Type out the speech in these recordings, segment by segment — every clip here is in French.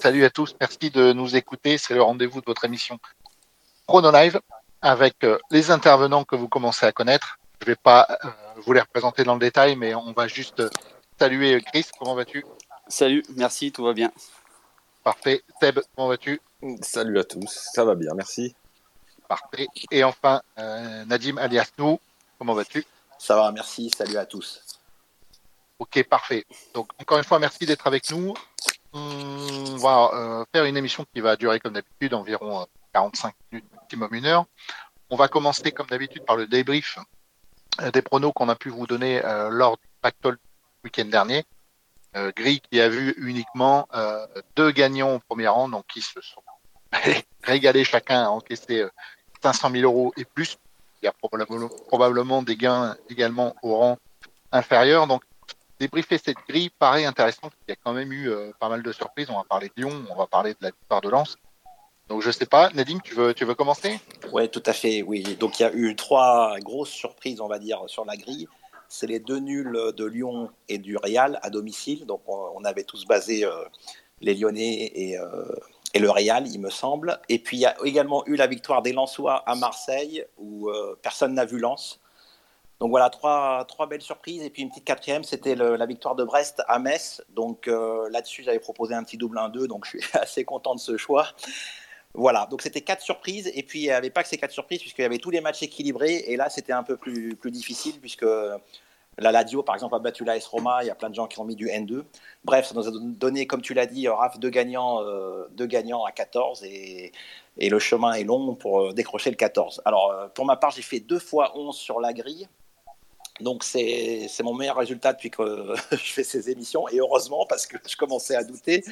salut à tous, merci de nous écouter. C'est le rendez-vous de votre émission Chrono Live avec euh, les intervenants que vous commencez à connaître. Je ne vais pas euh, vous les représenter dans le détail, mais on va juste saluer Chris. Comment vas-tu? Salut, merci, tout va bien. Parfait. Seb, comment vas-tu? Salut à tous, ça va bien, merci. Parfait. Et enfin, euh, Nadim alias nous, comment vas-tu? Ça va, merci, salut à tous. Ok, parfait. Donc, encore une fois, merci d'être avec nous. On va euh, faire une émission qui va durer, comme d'habitude, environ 45 minutes, maximum une heure. On va commencer, comme d'habitude, par le débrief euh, des pronos qu'on a pu vous donner euh, lors du Pactol week-end dernier. Euh, Gris qui a vu uniquement euh, deux gagnants au premier rang, donc qui se sont régalés chacun à encaisser 500 000 euros et plus. Il y a probablement des gains également au rang inférieur. Donc, débriefer cette grille paraît intéressant. Il y a quand même eu euh, pas mal de surprises. On va parler de Lyon, on va parler de la victoire de Lens. Donc, je sais pas, Nadine, tu veux, tu veux commencer? Oui, tout à fait. Oui. Donc, il y a eu trois grosses surprises, on va dire, sur la grille. C'est les deux nuls de Lyon et du Real à domicile. Donc, on, avait tous basé euh, les Lyonnais et, euh, et, le Real, il me semble. Et puis, il y a également eu la victoire des Lensois à Marseille, où personne n'a vu Lens. Donc voilà, trois, trois belles surprises. Et puis une petite quatrième, c'était la victoire de Brest à Metz. Donc euh, là-dessus, j'avais proposé un petit double 1-2, donc je suis assez content de ce choix. Voilà, donc c'était quatre surprises. Et puis il n'y avait pas que ces quatre surprises, puisqu'il y avait tous les matchs équilibrés. Et là, c'était un peu plus, plus difficile, puisque la Ladio, par exemple, a battu l'AS Roma. Il y a plein de gens qui ont mis du N2. Bref, ça nous a donné, comme tu l'as dit, Raph, deux gagnants, euh, deux gagnants à 14. Et, et le chemin est long pour euh, décrocher le 14. Alors, pour ma part, j'ai fait deux fois 11 sur la grille. Donc c'est mon meilleur résultat depuis que je fais ces émissions et heureusement parce que je commençais à douter.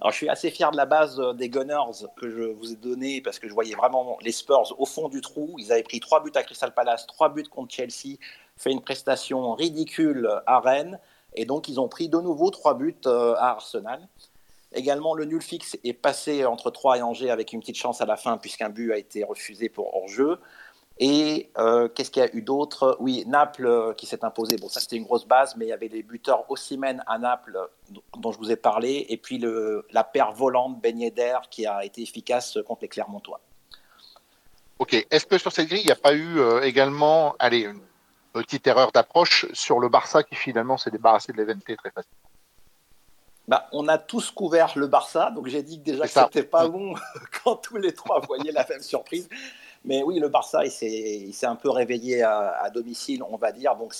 Alors je suis assez fier de la base des Gunners que je vous ai donné parce que je voyais vraiment les Spurs au fond du trou. Ils avaient pris trois buts à Crystal Palace, trois buts contre Chelsea, fait une prestation ridicule à Rennes et donc ils ont pris de nouveau trois buts à Arsenal. Également, le nul fixe est passé entre 3 et Angers avec une petite chance à la fin puisqu'un but a été refusé pour hors-jeu. Et euh, qu'est-ce qu'il y a eu d'autre? Oui, Naples euh, qui s'est imposé. Bon, ça c'était une grosse base, mais il y avait les buteurs Ossimène à Naples dont je vous ai parlé, et puis le, la paire volante Ben Yedder qui a été efficace contre les Clermontois. Ok. Est-ce que sur cette grille, il n'y a pas eu euh, également, allez, une petite erreur d'approche sur le Barça qui finalement s'est débarrassé de l'EVNT très facilement? Bah, on a tous couvert le Barça, donc j'ai dit que déjà que c'était pas bon quand tous les trois voyaient la même surprise. Mais oui, le Barça, il s'est un peu réveillé à, à, domicile, on va dire. Donc,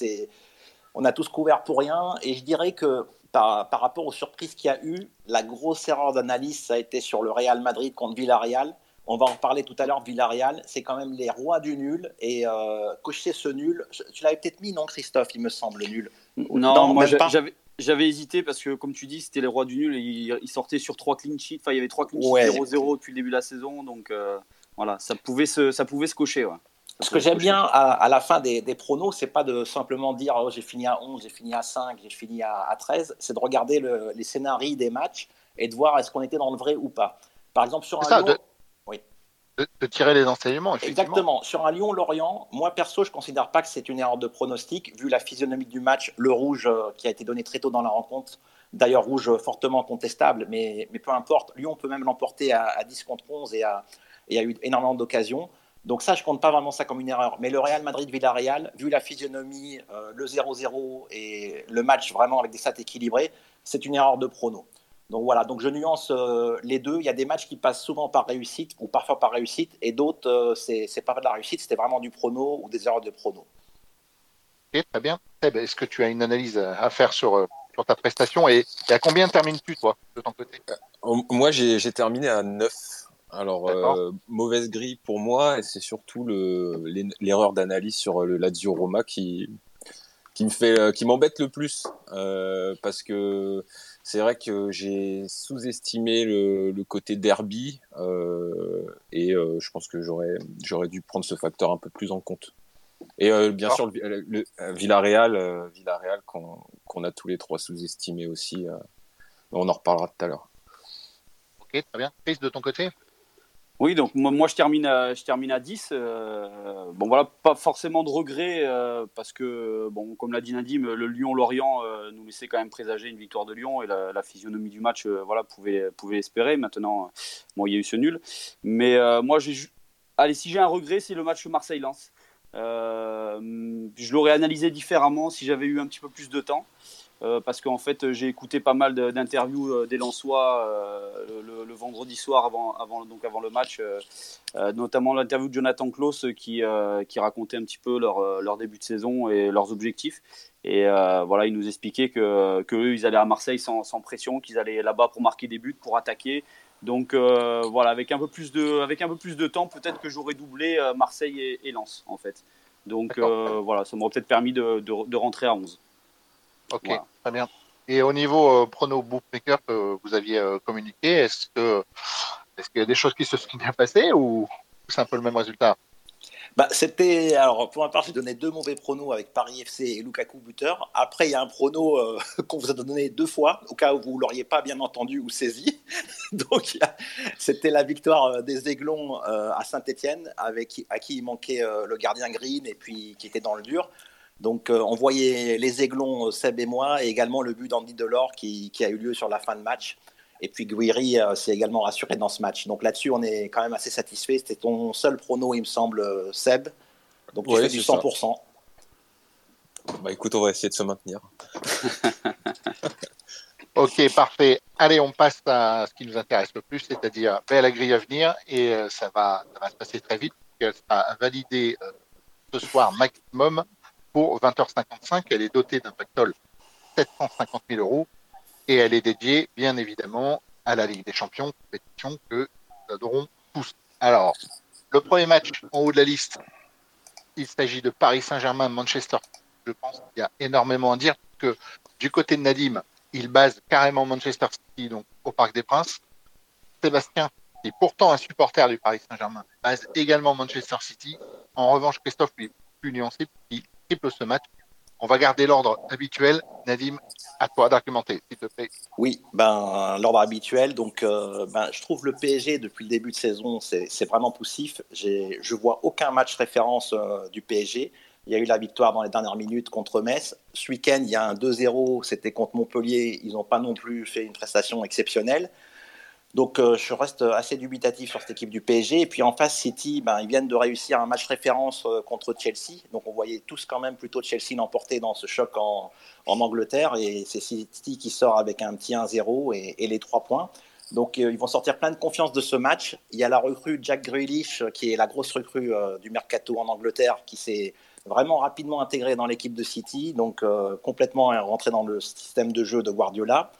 on a tous couvert pour rien. Et je dirais que par, par rapport aux surprises qu'il y a eu, la grosse erreur d'analyse, ça a été sur le Real Madrid contre Villarreal. On va en reparler tout à l'heure. Villarreal, c'est quand même les rois du nul. Et euh, cocher ce nul, tu l'avais peut-être mis, non, Christophe, il me semble, nul. Non, non moi j'avais. J'avais hésité parce que, comme tu dis, c'était les rois du nul et ils sortaient sur trois clean sheets. Enfin, il y avait trois clean sheets 0-0 ouais. depuis le début de la saison. Donc, euh, voilà, ça pouvait se, ça pouvait se cocher. Ouais. Ce que j'aime bien à, à, la fin des, des pronos, c'est pas de simplement dire oh, j'ai fini à 11, j'ai fini à 5, j'ai fini à, à 13, c'est de regarder le, les scénarios des matchs et de voir est-ce qu'on était dans le vrai ou pas. Par exemple, sur un ça, Lyon... de, oui. de, de, tirer les enseignements. Exactement. Sur un Lyon-Lorient, moi perso, je considère pas que c'est une erreur de pronostic, vu la physionomie du match, le rouge euh, qui a été donné très tôt dans la rencontre. D'ailleurs, rouge fortement contestable, mais, mais peu importe. Lyon peut même l'emporter à, à 10 contre 11 et à, il y a eu énormément d'occasions. Donc ça, je compte pas vraiment ça comme une erreur. Mais le Real Madrid-Villarreal, vu la physionomie, euh, le 0-0 et le match vraiment avec des stats équilibrés, c'est une erreur de prono. Donc voilà, donc je nuance euh, les deux. Il y a des matchs qui passent souvent par réussite ou parfois par réussite, et d'autres, euh, c'est pas de la réussite, c'était vraiment du prono ou des erreurs de prono. Ok, très bien. Est-ce que tu as une analyse à faire sur, sur ta prestation et, et à combien termines-tu, toi, de ton côté? Moi, j'ai terminé à 9 alors, euh, mauvaise grille pour moi, et c'est surtout l'erreur d'analyse sur le Lazio Roma qui, qui me fait, euh, qui m'embête le plus, euh, parce que c'est vrai que j'ai sous-estimé le, le, côté derby, euh, et euh, je pense que j'aurais, j'aurais dû prendre ce facteur un peu plus en compte. Et bien sûr, le, le, Villarreal, Villarreal qu'on qu a tous les trois sous-estimé aussi. on en reparlera tout à l'heure. Ok, très bien. Chris, de ton côté? Oui, donc moi, je, termine à, je termine à 10. Euh, bon voilà, pas forcément de regret euh, parce que, bon, comme l'a dit Nadim, le Lyon-Lorient euh, nous laissait quand même présager une victoire de Lyon et la, physionomie du match voilà, pouvait, pouvait espérer. Maintenant, bon, il y a eu ce nul. Mais moi, j'ai, allez, si j'ai un regret, c'est le match Marseille-Lens. je l'aurais analysé différemment si j'avais eu un petit peu plus de temps. Euh, parce qu'en fait j'ai écouté pas mal d'interviews euh, des Lensois euh, le, vendredi soir avant, avant, donc avant le match, notamment l'interview de Jonathan Klaus qui, qui racontait un petit peu leur, leur, début de saison et leurs objectifs. Et voilà, ils nous expliquaient que, que eux, ils allaient à Marseille sans, sans pression, qu'ils allaient là-bas pour marquer des buts, pour attaquer. Donc voilà, avec un peu plus de, avec un peu plus de temps, peut-être que j'aurais doublé Marseille et, et, Lens en fait. Donc voilà, ça m'aurait peut-être permis de, de, de, rentrer à 11. Ok, très bien. Et au niveau euh, prono bookmaker que vous aviez euh, communiqué, est-ce que est-ce qu'il y a des choses qui se sont bien passées ou c'est un peu le même résultat? Bah, c'était alors pour ma part j'ai donné deux mauvais pronos avec Paris FC et Lukaku buteur. Après il y a un prono euh, qu'on vous a donné deux fois au cas où vous l'auriez pas bien entendu ou saisi. Donc c'était la victoire des Aiglons à Saint-Étienne avec à qui il manquait le gardien Green et puis qui était dans le dur. Donc euh, on voyait les Aiglons, euh, Seb et moi, et également le but d'Andy Delors qui, qui, a eu lieu sur la fin de match. Et puis Guiri euh, s'est également rassuré dans ce match. Donc là-dessus, on est quand même assez satisfait. C'était ton seul prono, il me semble, Seb. Donc tu fais du 100%. Bah écoute, on va essayer de se maintenir. ok, parfait. Allez, on passe à ce qui nous intéresse le plus, c'est-à-dire ben, la grille à venir. Et ça, va, ça va se passer très vite. Elle sera validée ce soir maximum pour 20h55. Elle est dotée d'un pactole 750 000 euros et elle est dédiée, bien évidemment, à la Ligue des Champions, compétition que nous adorons tous. Alors, le premier match en haut de la liste, il s'agit de Paris Saint-Germain-Manchester. Je pense qu'il y a énormément à dire que du côté de Nadim, il base carrément Manchester City donc au Parc des Princes. Sébastien, qui est pourtant un supporter du Paris Saint-Germain, base également Manchester City. En revanche, Christophe, lui, plus nuancé, il ce match. On va garder l'ordre habituel. Nadim, à toi d'argumenter, s'il te plaît. Oui, ben, l'ordre habituel. Donc, euh, ben, je trouve le PSG, depuis le début de saison, c'est vraiment poussif. Je vois aucun match référence euh, du PSG. Il y a eu la victoire dans les dernières minutes contre Metz. Ce week-end, il y a un 2-0, c'était contre Montpellier. Ils n'ont pas non plus fait une prestation exceptionnelle. Donc euh, je reste assez dubitatif sur cette équipe du PSG. Et puis en face, City, ben, ils viennent de réussir un match référence euh, contre Chelsea. Donc on voyait tous quand même plutôt Chelsea l'emporter dans ce choc en, Angleterre. Et c'est City qui sort avec un petit 1-0 et, les trois points. Donc euh, ils vont sortir plein de confiance de ce match. Il y a la recrue Jack Grealish, qui est la grosse recrue du mercato en Angleterre, qui s'est vraiment rapidement intégré dans l'équipe de City, donc complètement rentré dans le système de jeu de Guardiola.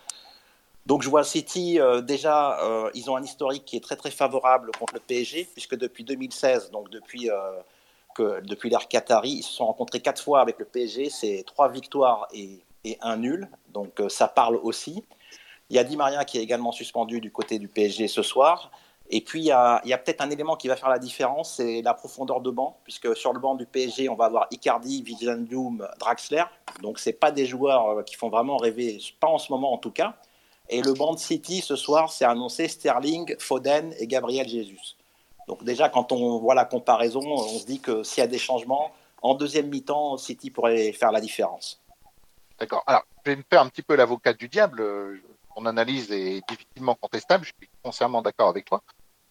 Donc je vois City, euh, déjà, euh, ils ont un historique qui est très très favorable contre le PSG, puisque depuis 2016, donc depuis, euh, depuis l'ère Qatari, ils se sont rencontrés quatre fois avec le PSG, c'est trois victoires et, et un nul, donc ça parle aussi. Il y a Di Maria qui est également suspendu du côté du PSG ce soir. Et puis, il y a, peut-être un élément qui va faire la différence, c'est la profondeur de banc, puisque sur le banc du PSG, on va avoir Icardi, Wijnaldum, Draxler. Donc, ce pas des joueurs qui font vraiment rêver, pas en ce moment en tout cas. Et le banc de City ce soir, c'est annoncé Sterling, Foden et Gabriel Jesus. Donc déjà, quand on voit la comparaison, on se dit que s'il y a des changements, en deuxième mi-temps, City pourrait faire la différence. D'accord. Alors, je vais me faire un petit peu l'avocat du diable. Ton analyse est difficilement contestable. Je suis foncièrement d'accord avec toi.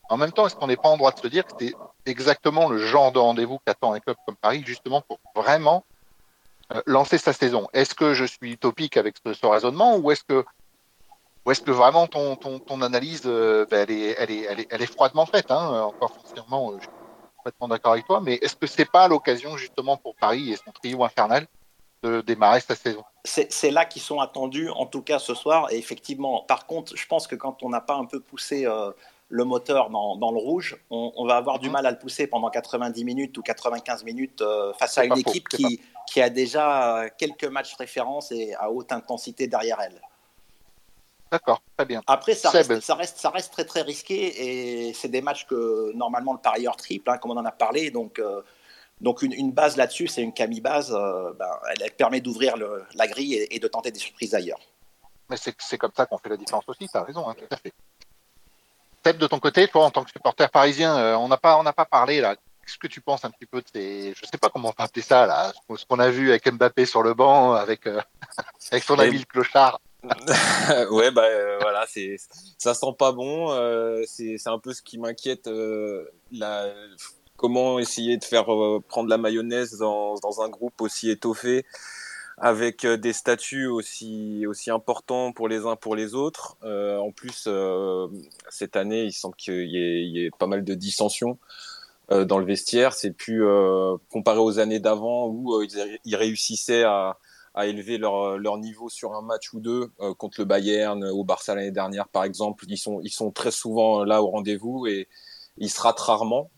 En même temps, est-ce qu'on n'est pas en droit de se dire que c'est exactement le genre de rendez-vous qu'attend un club comme Paris, justement pour vraiment euh, lancer sa saison? Est-ce que je suis utopique avec ce raisonnement ou est-ce que est-ce que vraiment ton, ton, analyse, euh, ben, elle, est, elle, est, elle, est, elle, est, froidement faite hein Encore foncièrement, euh, je suis complètement d'accord avec toi, mais est-ce que c'est pas l'occasion justement pour Paris et son trio infernal de démarrer sa saison? C'est là qu'ils sont attendus, en tout cas ce soir. Et effectivement, par contre, je pense que quand on n'a pas un peu poussé euh, le moteur dans, dans le rouge, on, va avoir du mhm. mal à le pousser pendant 90 minutes ou 95 minutes face à une équipe qui, qui, a déjà quelques matchs référence et à haute intensité derrière elle. D'accord, très bien. Après, ça reste, ça reste, ça, reste, très très risqué et c'est des matchs que normalement le parieur triple, hein, comme on en a parlé. Donc, euh, donc une, base là-dessus, c'est une Camille base. Euh, ben, elle, permet d'ouvrir la grille et, de tenter des surprises ailleurs. Mais c'est comme ça qu'on fait la différence aussi. Tu as raison, hein, tout à fait. Seb, de ton côté, toi, en tant que supporter parisien, on n'a pas, on n'a pas parlé là. Qu'est-ce que tu penses un petit peu de ces, je sais pas comment on va appeler ça là, ce qu'on a vu avec Mbappé sur le banc, avec, avec son ami le clochard. ouais, bah voilà, c'est ça sent pas bon. Euh, c'est un peu ce qui m'inquiète. Euh, comment essayer de faire euh, prendre la mayonnaise dans, dans, un groupe aussi étoffé, avec des statuts aussi aussi importants pour les uns pour les autres. en plus, cette année, il semble qu'il y, y, ait pas mal de dissensions dans le vestiaire. C'est plus comparé aux années d'avant où ils réussissaient à à élever leur, leur niveau sur un match ou deux euh, contre le Bayern ou Barça l'année dernière par exemple. Ils sont, ils sont très souvent là au rendez-vous et ils se ratent rarement.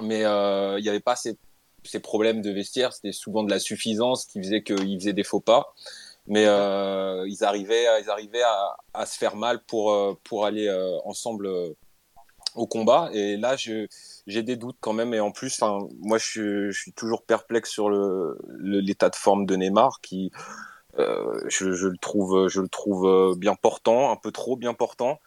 Mais euh, il n'y avait pas ces, ces, problèmes de vestiaire, c'était souvent de la suffisance qui faisait qu'ils faisaient des faux pas. Mais euh, ils arrivaient, ils arrivaient à, à, se faire mal pour, euh, pour aller euh, ensemble au combat. Et là, j'ai des doutes quand même. Et en plus, moi, je, je, suis toujours perplexe sur l'état le, de forme de Neymar, qui, euh, je, je, le trouve, je le trouve bien portant, un peu trop bien portant.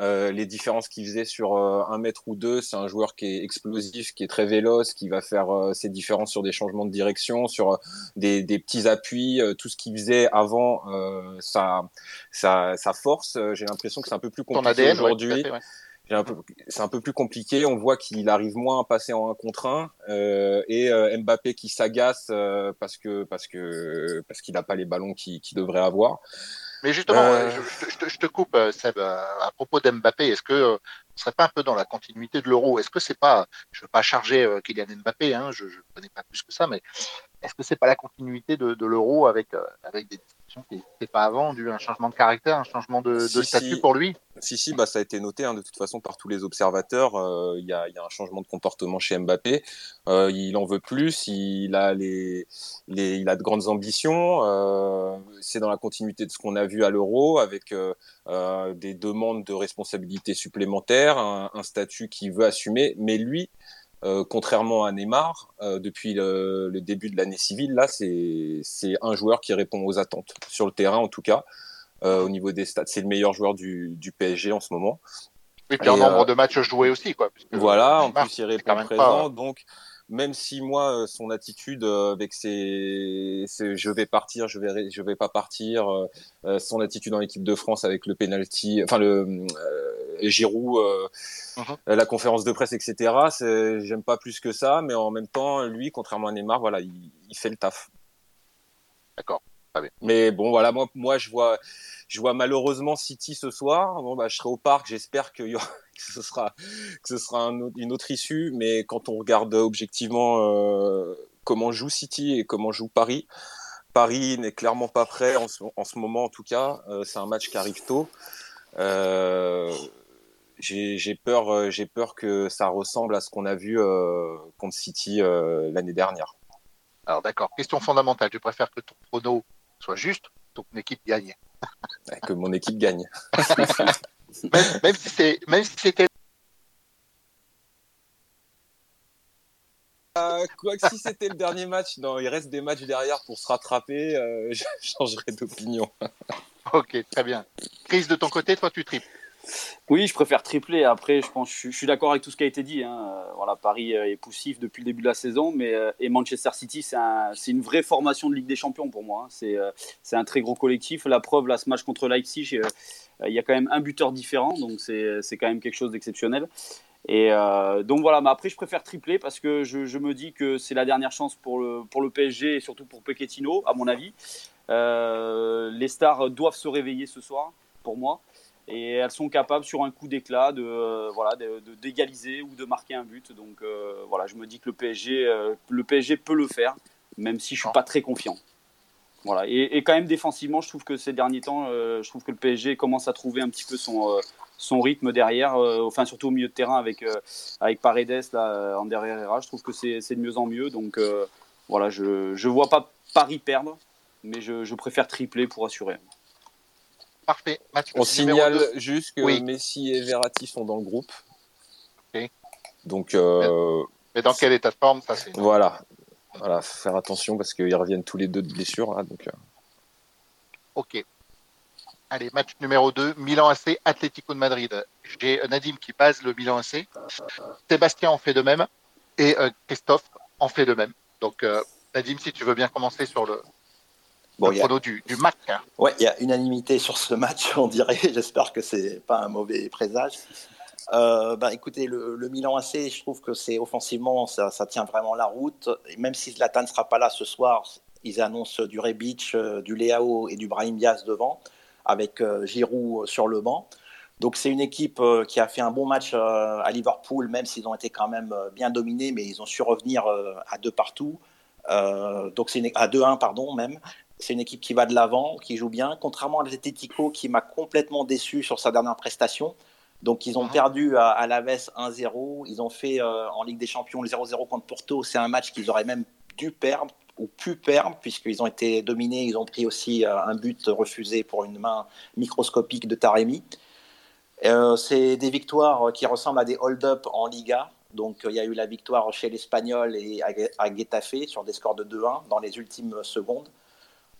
Euh, les différences qu'il faisait sur euh, un mètre ou deux, c'est un joueur qui est explosif, qui est très véloce, qui va faire euh, ses différences sur des changements de direction, sur euh, des, des, petits appuis, tout ce qu'il faisait avant, sa, sa, sa force. J'ai l'impression que c'est un peu plus compliqué aujourd'hui. Ouais, c'est un peu plus compliqué. On voit qu'il arrive moins à passer en un contre un euh, et euh, Mbappé qui s'agace euh, parce que parce que parce qu'il n'a pas les ballons qu'il devrait avoir. Mais justement, euh, je, je, te coupe, Seb, à propos d'Mbappé. Est-ce que ce serait pas un peu dans la continuité de l'euro? Est-ce que c'est pas, je veux pas charger Kylian Mbappé, hein, je ne connais pas plus que ça, mais est-ce que c'est pas la continuité de, de l'euro avec avec des qui n'était pas avant, dû un changement de caractère, un changement de, de statut pour lui Si, si, bah, ça a été noté hein, de toute façon par tous les observateurs. Euh, il y, a, y, a, un changement de comportement chez Mbappé. Euh, il en veut plus, il a, les, les, il a de grandes ambitions. Euh, c'est dans la continuité de ce qu'on a vu à l'Euro, avec des demandes de responsabilité supplémentaires, un, un statut qu'il veut assumer. Mais lui, euh, contrairement à Neymar, euh, depuis le, le, début de l'année civile, là, c'est un joueur qui répond aux attentes sur le terrain, en tout cas, euh, au niveau des stats. C'est le meilleur joueur du, du, PSG en ce moment. Et puis en nombre de matchs joués aussi, quoi. Voilà, en plus il répond présent, donc même si moi son attitude avec ses, ses, je vais partir je vais je vais pas partir son attitude en équipe de France avec le penalty enfin le Giroud, euh, uh-huh. la conférence de presse, etc. J'aime pas plus que ça, mais en même temps, lui, contrairement à Neymar, voilà, il, il fait le taf. D'accord. Mais bon, voilà, moi, moi, je vois, je vois malheureusement City ce soir. Bon, bah, je serai au parc. J'espère que, que, ce sera, que ce sera un, une autre issue. Mais quand on regarde objectivement euh, comment joue City et comment joue Paris, Paris n'est clairement pas prêt en ce, en ce moment, en tout cas. Euh, c'est un match qui arrive tôt. Euh, j'ai peur, euh, j'ai peur que ça ressemble à ce qu'on a vu euh, contre City euh, l'année dernière. Alors d'accord. Question fondamentale. Tu préfères que ton prono soit juste, que ton équipe gagne? Que mon équipe gagne. même, même, si c'est, même si c'était quoi que si c'était le dernier match, non, il reste des matchs derrière pour se rattraper, euh, je changerai d'opinion. ok, très bien. Crise de ton côté, toi tu triples. Oui, je préfère tripler. Après, je pense, je, suis d'accord avec tout ce qui a été dit. Hein. Voilà, Paris euh, est poussif depuis le début de la saison, mais euh, et Manchester City, c'est un, une vraie formation de Ligue des Champions pour moi. Hein. C'est euh, un très gros collectif. La preuve, là, ce match contre Leipzig, il y a quand même un buteur différent, donc c'est quand même quelque chose d'exceptionnel. Et donc voilà, mais après je préfère tripler parce que je, me dis que c'est la dernière chance pour le, pour le PSG et surtout pour Pochettino, à mon avis. les stars doivent se réveiller ce soir, pour moi et elles sont capables sur un coup d'éclat de euh, voilà d'égaliser ou de marquer un but. Donc euh, voilà, je me dis que le PSG euh, le PSG peut le faire, même si je suis pas très confiant. Voilà et, et, quand même défensivement, je trouve que ces derniers temps, je trouve que le PSG commence à trouver un petit peu son son rythme derrière, enfin surtout au milieu de terrain avec avec Paredes là en derrière. Je trouve que c'est de mieux en mieux. Donc voilà, je je vois pas Paris perdre, mais je, je préfère tripler pour assurer. Parfait. On signale juste que Messi et Verratti sont dans le groupe. Donc. Euh, mais dans quel état de forme ça Voilà. Voilà, faire attention parce qu'ils reviennent tous les deux de blessure là, donc. Euh. Ok. Allez, match numéro 2, Milan AC, Atlético de Madrid. J'ai Nadim qui base le Milan AC. Sébastien en fait de même. Et Christophe en fait de même. Donc, Nadim, si tu veux bien commencer sur le, bon, le du, du, match. Ouais, il y a unanimité sur ce match, on dirait. J'espère que c'est pas un mauvais présage. Euh, bah, écoutez, le, Milan AC, je trouve que c'est offensivement, ça, tient vraiment la route. Et même si Zlatan ne sera pas là ce soir, ils annoncent du Rebic, euh, du Leao et du Brahim Diaz devant, avec euh, Giroud sur le banc. Donc c'est une équipe qui a fait un bon match à Liverpool, même s'ils ont été quand même bien dominés, mais ils ont su revenir à deux partout. donc c'est à 2-1 pardon même. C'est une équipe qui va de l'avant, qui joue bien, contrairement à l'Atletico qui m'a complètement déçu sur sa dernière prestation. Donc ils ont mhm. perdu à, à Laves 1-0. Ils ont fait euh, en Ligue des Champions le 0-0 contre Porto. C'est un match qu'ils auraient même dû perdre ou pu perdre puisqu'ils ont été dominés. Ils ont pris aussi euh, un but refusé pour une main microscopique de Taremi. Euh, c'est des victoires qui ressemblent à des hold-up en Liga. Donc il y a eu la victoire chez l'Espagnol et à, à Getafe sur des scores de 2-1 dans les ultimes secondes.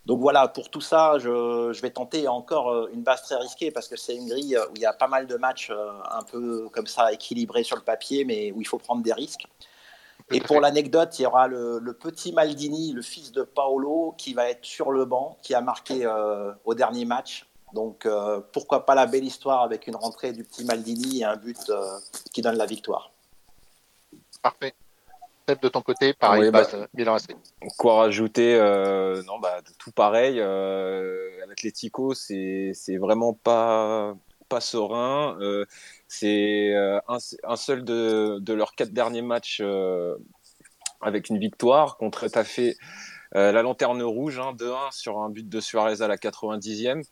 Donc voilà, pour tout ça, je, vais tenter encore euh, une base très risquée parce que c'est une grille où il y a pas mal de matchs euh, un peu comme ça équilibrés sur le papier, mais où il faut prendre des risques. Et pour l'anecdote, il y aura le, petit Maldini, le fils de Paolo, qui va être sur le banc, qui a marqué euh, au dernier match. Donc pourquoi pas la belle histoire avec une rentrée du petit Maldini et un but qui donne la victoire. Parfait de ton côté, pareil, bah, Milan AC. Quoi rajouter euh, Non, bah, tout pareil. Euh, L'Atletico, c'est vraiment pas, pas serein. Euh, c'est euh, un, un, seul de, de, leurs quatre derniers matchs avec une victoire contre Etafé. la lanterne rouge, hein, 2-1 sur un but de Suarez à la 90e.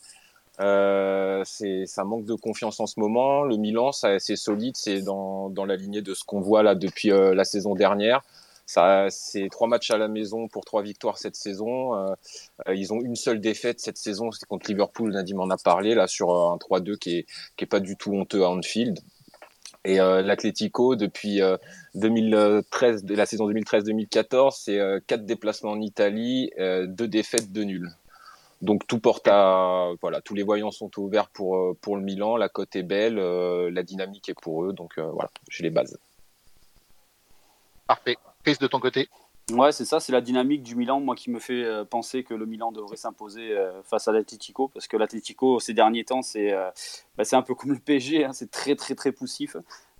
Euh, ça manque de confiance en ce moment. Le Milan, c'est solide, c'est dans, la lignée de ce qu'on voit là depuis euh, la saison dernière. C'est trois matchs à la maison pour trois victoires cette saison. Euh, euh ils ont une seule défaite cette saison, c'est contre Liverpool. Nadim en a parlé là sur un 3-2 qui est, qui est pas du tout honteux à Anfield. Et euh, l'Atlético, depuis 2013, de la saison 2013-2014, c'est quatre déplacements en Italie, deux défaites, deux nuls. Donc tout porte à voilà, tous les voyants sont ouverts pour euh, pour le Milan, la cote est belle, euh, la dynamique est pour eux, donc euh, voilà, j'ai les bases. Parfait. Chris de ton côté. Ouais, c'est ça, c'est la dynamique du Milan, moi qui me fait penser que le Milan devrait s'imposer face à l'Atletico, parce que l'Atletico ces derniers temps, c'est bah, c'est un peu comme le PSG, hein, c'est très très très poussif.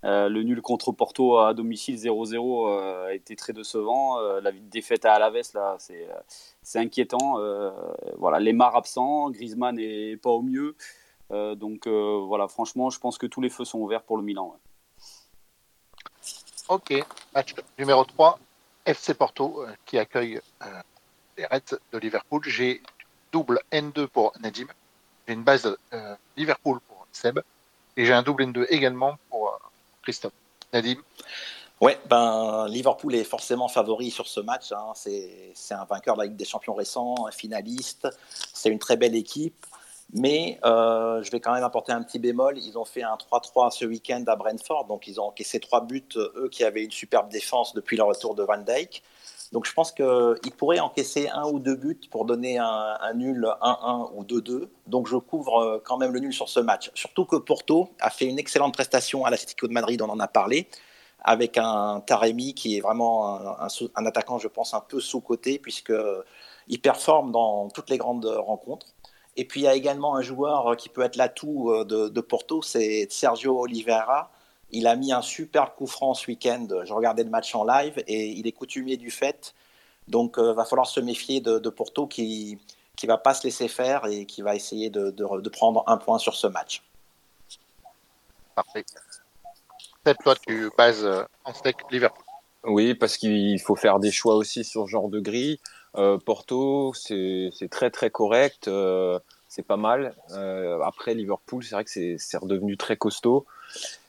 Euh, le nul contre Porto à domicile 0-0 euh, a été très décevant. Euh, la défaite à Alaves, là, c'est inquiétant. voilà, Lemar absent, Griezmann n'est pas au mieux. donc voilà, franchement, je pense que tous les feux sont ouverts pour le Milan. Ok, match numéro 3, FC Porto qui accueille les Reds de Liverpool. J'ai double N2 pour Nadim. J'ai une base Liverpool pour Seb. Et j'ai un double N2 également Christophe. Nadim Ouais, ben, Liverpool est forcément favori sur ce match. Hein. C'est un vainqueur de la Ligue des Champions récent, un finaliste. C'est une très belle équipe. Mais euh, je vais quand même apporter un petit bémol. Ils ont fait un 3-3 ce week-end à Brentford. Donc, ils ont encaissé trois buts, eux qui avaient une superbe défense depuis le retour de Van Dijk. Donc je pense qu'il pourrait encaisser un ou deux buts pour donner un, nul 1-1 ou 2-2. Donc je couvre euh, quand même le nul sur ce match. Surtout que Porto a fait une excellente prestation à l'Atlético de Madrid, on en a parlé, avec un Taremi qui est vraiment un, attaquant, je pense, un peu sous-coté, puisqu'il performe dans toutes les grandes rencontres. Et puis il y a également un joueur qui peut être l'atout euh, de Porto, c'est Sergio Oliveira il a mis un super coup franc ce week-end. Je regardais le match en live et il est coutumier du fait. Donc, il euh, va falloir se méfier de, Porto qui ne va pas se laisser faire et qui va essayer de, prendre un point sur ce match. Parfait. Peut-être toi, tu bases euh, en steak Liverpool. Oui, parce qu'il faut faire des choix aussi sur ce genre de grille. Euh, Porto, c'est très très correct, c'est pas mal. après Liverpool, c'est vrai que c'est redevenu très costaud.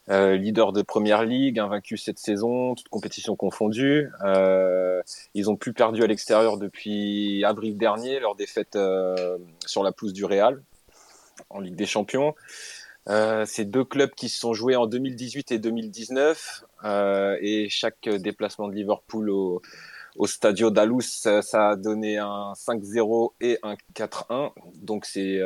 Euh, leader de première ligue, invaincu cette saison, toute compétition confondue. Euh, ils ont plus perdu à l'extérieur depuis avril dernier, leur défaite euh, sur la pelouse du Real en Ligue des Champions. Euh, c'est deux clubs qui se sont joués en 2018 et 2019 euh, et chaque déplacement de Liverpool au, au Stadio d'Alous, ça, a donné un 5-0 et un 4-1. Donc c'est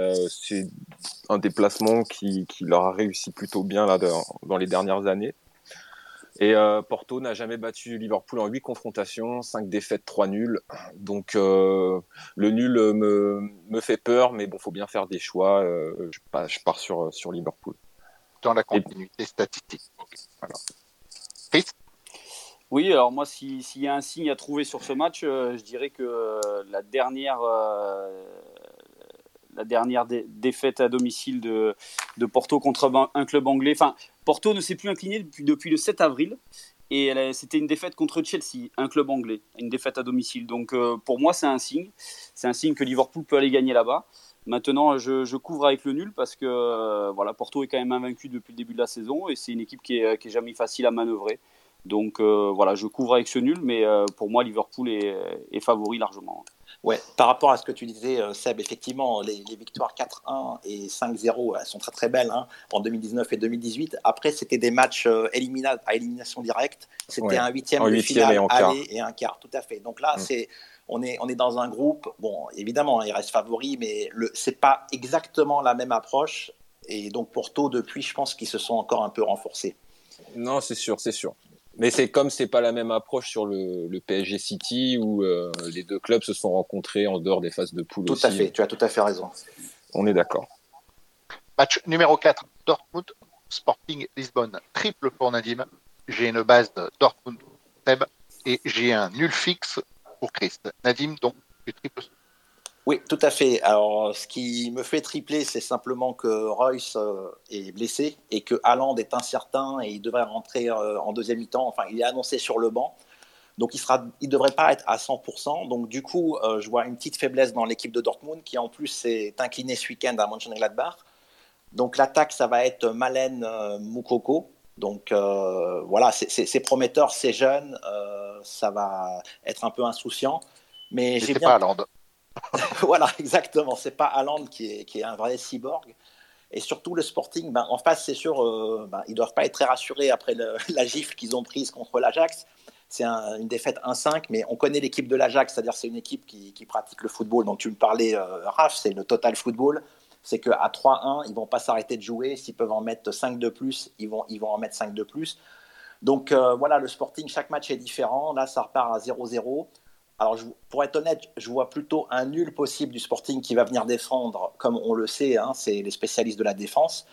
un déplacement qui, qui, leur a réussi plutôt bien là dans, dans les dernières années. Et euh, Porto n'a jamais battu Liverpool en 8 confrontations, 5 défaites, 3 nuls. Donc euh, le nul me, me, fait peur, mais bon, faut bien faire des choix. Euh, je, pars, je, pars sur, sur Liverpool. Dans la continuité statistique. Voilà. Oui, alors moi, s'il y a un signe à trouver sur ce match, je dirais que la dernière, la dernière défaite à domicile de, Porto contre un club anglais. Enfin, Porto ne s'est plus incliné depuis, le 7 avril. Et c'était une défaite contre Chelsea, un club anglais, une défaite à domicile. Donc euh, pour moi, c'est un signe. C'est un signe que Liverpool peut aller gagner là-bas. Maintenant, je, couvre avec le nul parce que euh, voilà, Porto est quand même invaincu depuis le début de la saison et c'est une équipe qui est, qui est, jamais facile à manœuvrer. Donc euh, voilà, je couvre avec ce nul, mais pour moi, Liverpool est, est favori largement. Ouais, par rapport à ce que tu disais, euh, Seb, effectivement, les, victoires 4-1 et 5-0, elles sont très très belles hein, en 2019 et 2018. Après, c'était des matchs euh, à élimination directe. C'était un huitième de finale et aller et un quart, tout à fait. Donc là, mm. c'est on est, on est dans un groupe, bon, évidemment, il reste favori, mais ce n'est pas exactement la même approche. Et donc, Porto, depuis, je pense qu'ils se sont encore un peu renforcés. Non, c'est sûr, c'est sûr. Mais c'est comme c'est pas la même approche sur le, le PSG City où euh, les deux clubs se sont rencontrés en dehors des phases de poule. Tout à fait, tu as tout à fait raison. On est d'accord. Match numéro 4, Dortmund Sporting Lisbonne. Triple pour Nadim. J'ai une base de Dortmund Seb et j'ai un nul fixe pour Christ. Nadim, donc, du triple oui, tout à fait. Alors, ce qui me fait tripler, c'est simplement que Royce euh, est blessé et que Haaland est incertain et il devrait rentrer euh, en deuxième mi-temps. Enfin, il est annoncé sur le banc. Donc, il ne il devrait pas être à 100%. Donc, du coup, euh, je vois une petite faiblesse dans l'équipe de Dortmund qui, en plus, s'est inclinée ce week-end à Mönchengladbach. Donc, l'attaque, ça va être Malen Moukoko. Donc, voilà, c'est prometteur, c'est jeune. ça va être un peu insouciant. Mais j'ai bien... pas voilà, exactement. C'est pas Haaland qui est, qui est un vrai cyborg. Et surtout, le Sporting, ben, en face, c'est sûr, euh, ben, ils doivent pas être très rassurés après la gifle qu'ils ont prise contre l'Ajax. C'est une défaite 1-5, mais on connaît l'équipe de l'Ajax, c'est-à-dire c'est une équipe qui, pratique le football dont tu me parlais, euh, Raph, c'est le total football. C'est qu'à 3-1, ils vont pas s'arrêter de jouer. S'ils peuvent en mettre 5 de plus, ils vont, ils vont en mettre 5 de plus. Donc euh, voilà, le Sporting, chaque match est différent. Là, ça repart à 0-0. Alors, pour être honnête, je vois plutôt un nul possible du Sporting qui va venir défendre, comme on le sait, hein, c'est les spécialistes de la défense.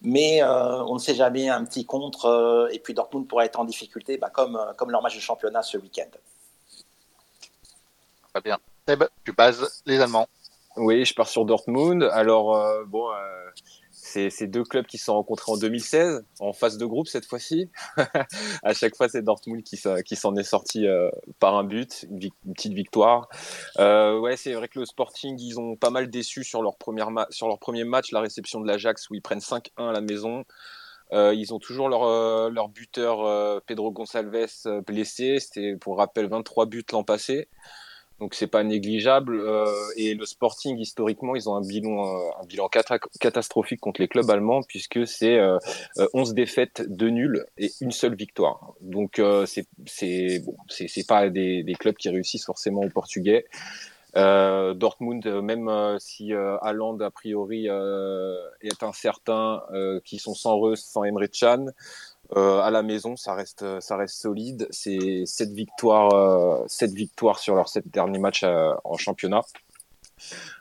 Mais euh, on ne sait jamais, un petit contre, euh, et puis Dortmund pourrait être en difficulté, bah, comme, euh, comme leur match de championnat ce week-end. Très bien. Seb, tu bases les Allemands. Oui, je pars sur Dortmund. Alors, bon, ces deux clubs qui se sont rencontrés en 2016, en phase de groupe cette fois-ci. à chaque fois, c'est Dortmund qui, s'en est sorti euh, par un but, une, petite victoire. Euh, ouais, c'est vrai que le Sporting, ils ont pas mal déçu sur leur, première sur leur premier match, la réception de l'Ajax, où ils prennent 5-1 à la maison. Euh, ils ont toujours leur, leur buteur Pedro Gonçalves blessé. C'était, pour rappel, 23 buts l'an passé donc c'est pas négligeable. Euh, et le Sporting historiquement, ils ont un bilan euh, un bilan catastrophique contre les clubs allemands puisque c'est euh, 11 défaites, 2 nuls et une seule victoire. Donc euh, c'est c'est bon, c'est pas des, des clubs qui réussissent forcément au Portugais. Euh, Dortmund, même si Haaland a priori est incertain, qui sont sans Reus, sans Emre Can, euh, à la maison, ça reste, ça reste solide. C'est sept victoires, euh, sept victoires sur leurs sept derniers matchs euh, en championnat.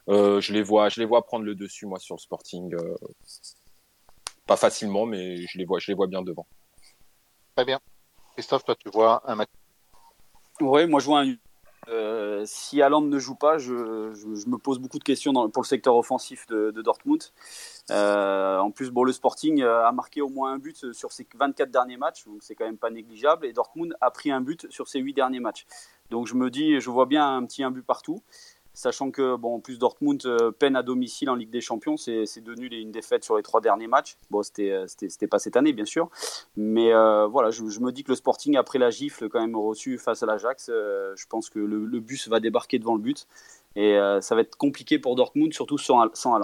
Euh, je les vois, je les vois prendre le dessus moi sur le Sporting. Euh, pas facilement, mais je les vois, je les vois bien devant. Très bien. Christophe, toi, tu vois un match? Oui, moi je vois un euh, si Haaland ne joue pas, je, me pose beaucoup de questions pour le secteur offensif de, Dortmund. Euh, en plus, le Sporting a marqué au moins un but sur ses 24 derniers matchs, donc c'est quand même pas négligeable. Et Dortmund a pris un but sur ses 8 derniers matchs. Donc je me dis, je vois bien un petit un but partout sachant que bon, en plus Dortmund euh, peine à domicile en Ligue des Champions, c'est deux nuls et une défaite sur les trois derniers matchs. Bon, c'était euh, pas cette année bien sûr, mais euh, voilà, je, me dis que le Sporting après la gifle quand même reçue face à l'Ajax, je pense que le, bus va débarquer devant le but et ça va être compliqué pour Dortmund, surtout sans sans.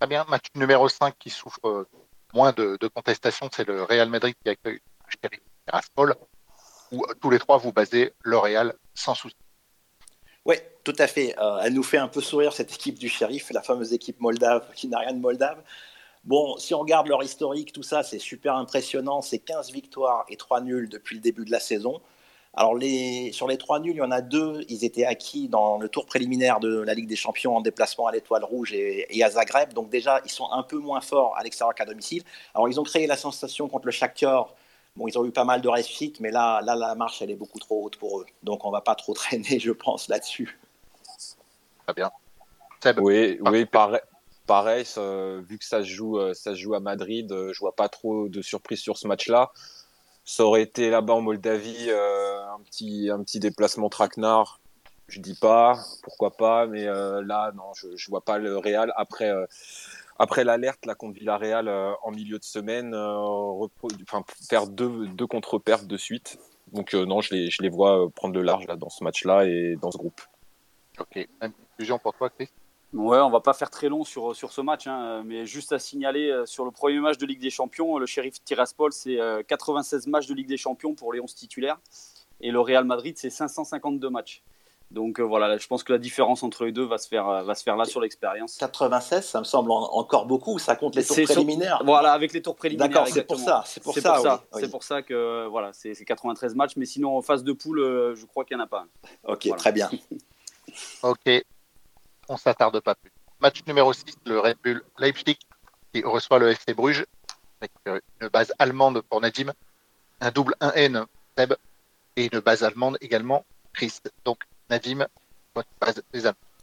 Très bien, match numéro 5 qui souffre moins de, contestation, c'est le Real Madrid qui accueille Tiraspol. où tous les trois vous basez L'Oréal sans souci. Oui, tout à fait. elle nous fait un peu sourire cette équipe du shérif, la fameuse équipe moldave qui n'a rien de moldave. Bon, si on regarde leur historique, tout ça, c'est super impressionnant. C'est 15 victoires et 3 nuls depuis le début de la saison. Alors, sur les 3 nuls, il y en a deux, ils étaient acquis dans le tour préliminaire de la Ligue des Champions en déplacement à l'Étoile Rouge et, à Zagreb. Donc, déjà, ils sont un peu moins forts à l'extérieur qu'à domicile. Alors, ils ont créé la sensation contre le Shakhtar. Bon, ils ont eu pas mal de réussite, mais là, là, la marche, elle est beaucoup trop haute pour eux. Donc, on va pas trop traîner, je pense, là-dessus. Très bien. Oui, oui, pareil pareil, vu que ça se joue, euh, ça se joue à Madrid, euh, je vois pas trop de surprise sur ce match-là. Ça aurait été là-bas en Moldavie, euh, un petit, un petit déplacement traquenard. Je dis pas, pourquoi pas, mais là, non, je, je vois pas le Real après. Après l'alerte là contre Villarreal en milieu de semaine, enfin, faire deux, deux contre-perfs de suite. Donc non, je les, je les vois prendre le large là, dans ce match-là et dans ce groupe. Ok. Même conclusion pour toi, Chris? Ouais, on va pas faire très long sur, sur ce match, hein, mais juste à signaler euh, sur le premier match de Ligue des Champions, le shérif Tiraspol, c'est 96 euh, matchs de Ligue des Champions pour les 11 titulaires, et le Real Madrid, c'est 552 matchs. Donc euh, voilà, je pense que la différence entre les deux va se faire, va se faire là sur l'expérience. 96, ça me semble encore beaucoup, ça compte les tours préliminaires. voilà, avec les tours préliminaires. D'accord, c'est pour ça. C'est pour, ça, C'est pour ça que voilà, c'est 93 matchs, mais sinon en phase de poule, je crois qu'il n'y en a pas. Ok, très bien. ok, on s'attarde pas plus. Match numéro 6, le Red Bull Leipzig qui reçoit le FC Bruges avec euh, une base allemande pour Nadim, un double 1N Seb et une base allemande également Christ. Donc Nadim.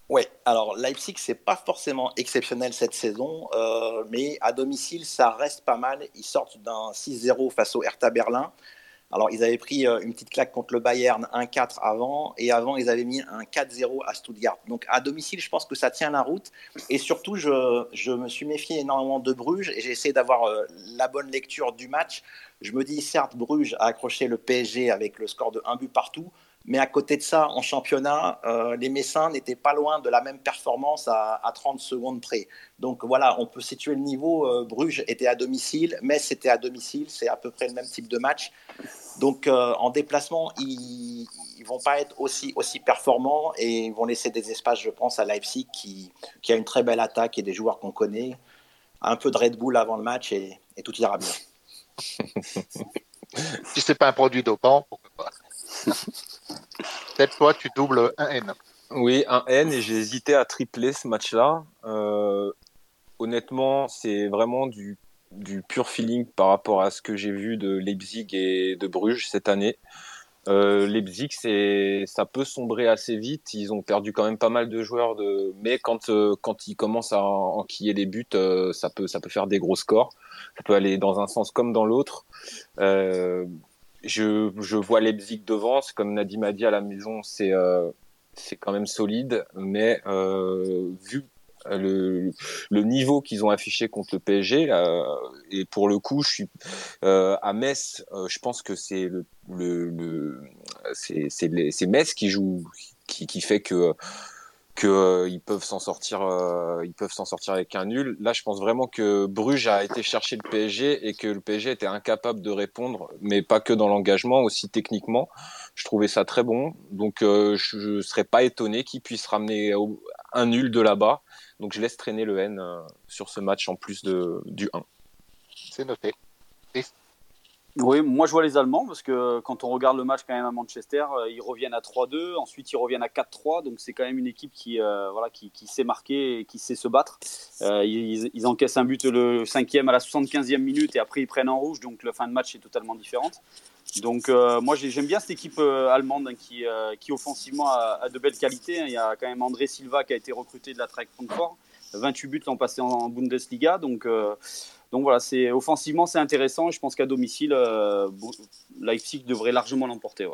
Oui, alors Leipzig, c'est pas forcément exceptionnel cette saison, euh, mais à domicile, ça reste pas mal. Ils sortent d'un 6-0 face au Hertha Berlin. Alors, ils avaient pris euh, une petite claque contre le Bayern 1-4 avant, et avant, ils avaient mis un 4-0 à Stuttgart. Donc, à domicile, je pense que ça tient la route. Et surtout, je, je me suis méfié énormément de Bruges, et j'ai essayé d'avoir euh, la bonne lecture du match. Je me dis, certes, Bruges a accroché le PSG avec le score de 1 but partout, mais à côté de ça, en championnat, euh, les Messins n'étaient pas loin de la même performance à, 30 secondes près. Donc voilà, on peut situer le niveau. Euh, Bruges était à domicile, Metz était à domicile, c'est à peu près le même type de match. Donc euh, en déplacement, ils ne vont pas être aussi, aussi performants et ils vont laisser des espaces, je pense, à Leipzig qui, qui a une très belle attaque et des joueurs qu'on connaît. Un peu de Red Bull avant le match et, et tout ira bien. si c'est pas un produit dopant, pourquoi pas? Peut-être toi, tu doubles un N. Oui, un N, et j'ai hésité à tripler ce match-là. Euh, honnêtement, c'est vraiment du, pur feeling par rapport à ce que j'ai vu de Leipzig et de Bruges cette année. Euh, Leipzig, ça peut sombrer assez vite. Ils ont perdu quand même pas mal de joueurs, de... mais quand, euh, quand ils commencent à enquiller les buts, ça, peut, ça peut faire des gros scores. Ça peut aller dans un sens comme dans l'autre. Je, je, vois Leipzig devant, comme Nadim a dit à la maison, c'est euh, c'est quand même solide, mais euh, vu le, le niveau qu'ils ont affiché contre le PSG, euh, et pour le coup, je suis euh, à Metz, euh, je pense que c'est le, le, le c'est Metz qui joue, qui, qui fait que qu'ils euh, peuvent s'en sortir, euh, ils peuvent s'en sortir avec un nul. Là, je pense vraiment que Bruges a été chercher le PSG et que le PSG était incapable de répondre, mais pas que dans l'engagement, aussi techniquement. Je trouvais ça très bon, donc euh, je, ne serais pas étonné qu'ils puissent ramener un nul de là-bas. Donc je laisse traîner le N sur ce match en plus de, du 1. C'est noté. Oui, moi je vois les Allemands parce que quand on regarde le match quand même à Manchester, euh, ils reviennent à 3-2, ensuite ils reviennent à 4-3, donc c'est quand même une équipe qui, euh, voilà, qui, qui, sait marquer et qui sait se battre. Euh, ils, ils, encaissent un but le cinquième à la 75e minute et après ils prennent en rouge, donc la fin de match est totalement différente. Donc moi j'aime bien cette équipe allemande hein, qui, qui offensivement a, de belles qualités. Hein. Il y a quand même André Silva qui a été recruté de la Trek Francfort, 28 buts l'an passé en, Bundesliga, donc donc voilà, c'est offensivement c'est intéressant. Je pense qu'à domicile, euh, Leipzig devrait largement l'emporter.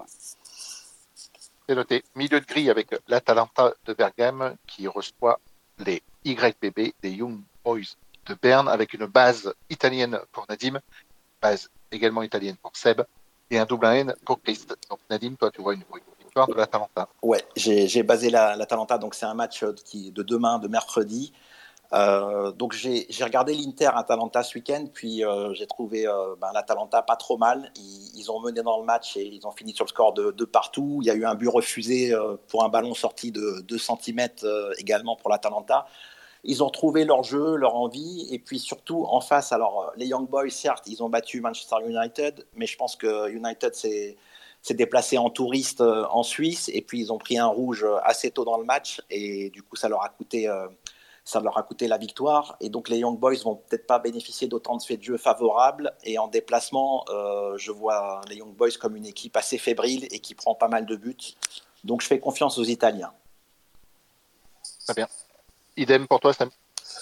C'est noté. Milieu de grille avec l'Atalanta de Bergame qui reçoit les YBB des Young Boys de Berne avec une base italienne pour Nadim, base également italienne pour Seb et un double N pour Christ. Donc Nadim, toi tu vois une, victoire de l'Atalanta. Ouais, j'ai basé l'Atalanta, donc c'est un match qui, de demain, de mercredi. Euh, donc j'ai regardé l'Inter Atalanta ce week-end, puis euh, j'ai trouvé euh, ben, l'Atalanta pas trop mal. Ils, ont mené dans le match et ils ont fini sur le score de, de partout. Il y a eu un but refusé pour un ballon sorti de 2 cm également pour l'Atalanta. Ils ont trouvé leur jeu, leur envie, et puis surtout en face, alors les Young Boys, certes, ils ont battu Manchester United, mais je pense que United s'est déplacé en touriste en Suisse, et puis ils ont pris un rouge assez tôt dans le match, et du coup ça leur a coûté ça leur a coûté la victoire. Et donc les Young Boys vont peut-être pas bénéficier d'autant de faits de jeu favorables. Et en déplacement, euh, je vois les Young Boys comme une équipe assez fébrile et qui prend pas mal de buts. Donc je fais confiance aux Italiens. Très bien. Idem pour toi, Sam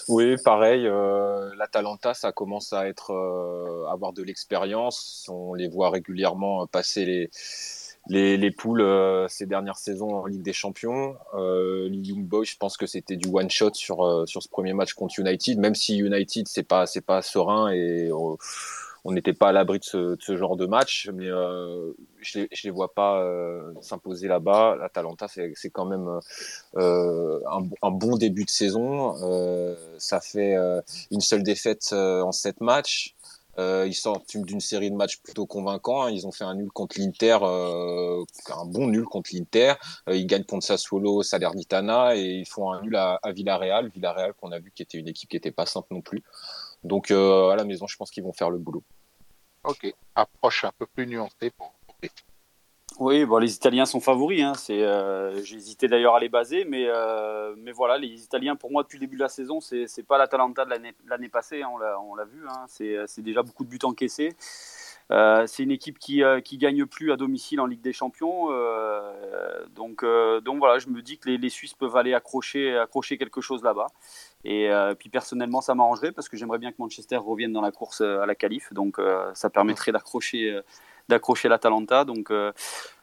oui, pareil. Euh, L'Atalanta, ça commence à être euh, avoir de l'expérience. On les voit régulièrement passer les les, les poules euh, ces dernières saisons en Ligue des Champions. Euh, les Young Boys, je pense que c'était du one shot sur euh, sur ce premier match contre United, même si United c'est pas c'est pas serein et on n'était pas à l'abri de ce, de ce, genre de match, mais euh, je, je les vois pas euh, s'imposer là-bas. L'Atalanta, c'est quand même euh, un, un, bon début de saison. ça fait une seule défaite en sept matchs. Euh, ils sortent d'une série de matchs plutôt convaincants. Hein. Ils ont fait un nul contre l'Inter, euh, un bon nul contre l'Inter. Euh, ils gagnent contre Sassuolo, Salernitana et ils font un nul à, à Villarreal. Villarreal qu'on a vu qui était une équipe qui était pas simple non plus. Donc à la maison, je pense qu'ils vont faire le boulot. Ok, approche un peu plus nuancée pour oui, bon, les Italiens sont favoris. Hein. Euh, j'ai hésité d'ailleurs à les baser, mais, euh, mais voilà, les Italiens, pour moi, depuis le début de la saison, c'est, c'est pas l'Atalanta de l'année, passée, hein, on, l'a, vu. Hein. C'est, c'est déjà beaucoup de buts encaissés. Euh, c'est une équipe qui, euh, qui gagne plus à domicile en Ligue des Champions. Euh, donc, euh, donc voilà, je me dis que les, les, Suisses peuvent aller accrocher, accrocher quelque chose là-bas. Et puis personnellement, ça m'arrangerait parce que j'aimerais bien que Manchester revienne dans la course à la qualif. Donc ça permettrait d'accrocher d'accrocher l'Atalanta. Donc, euh,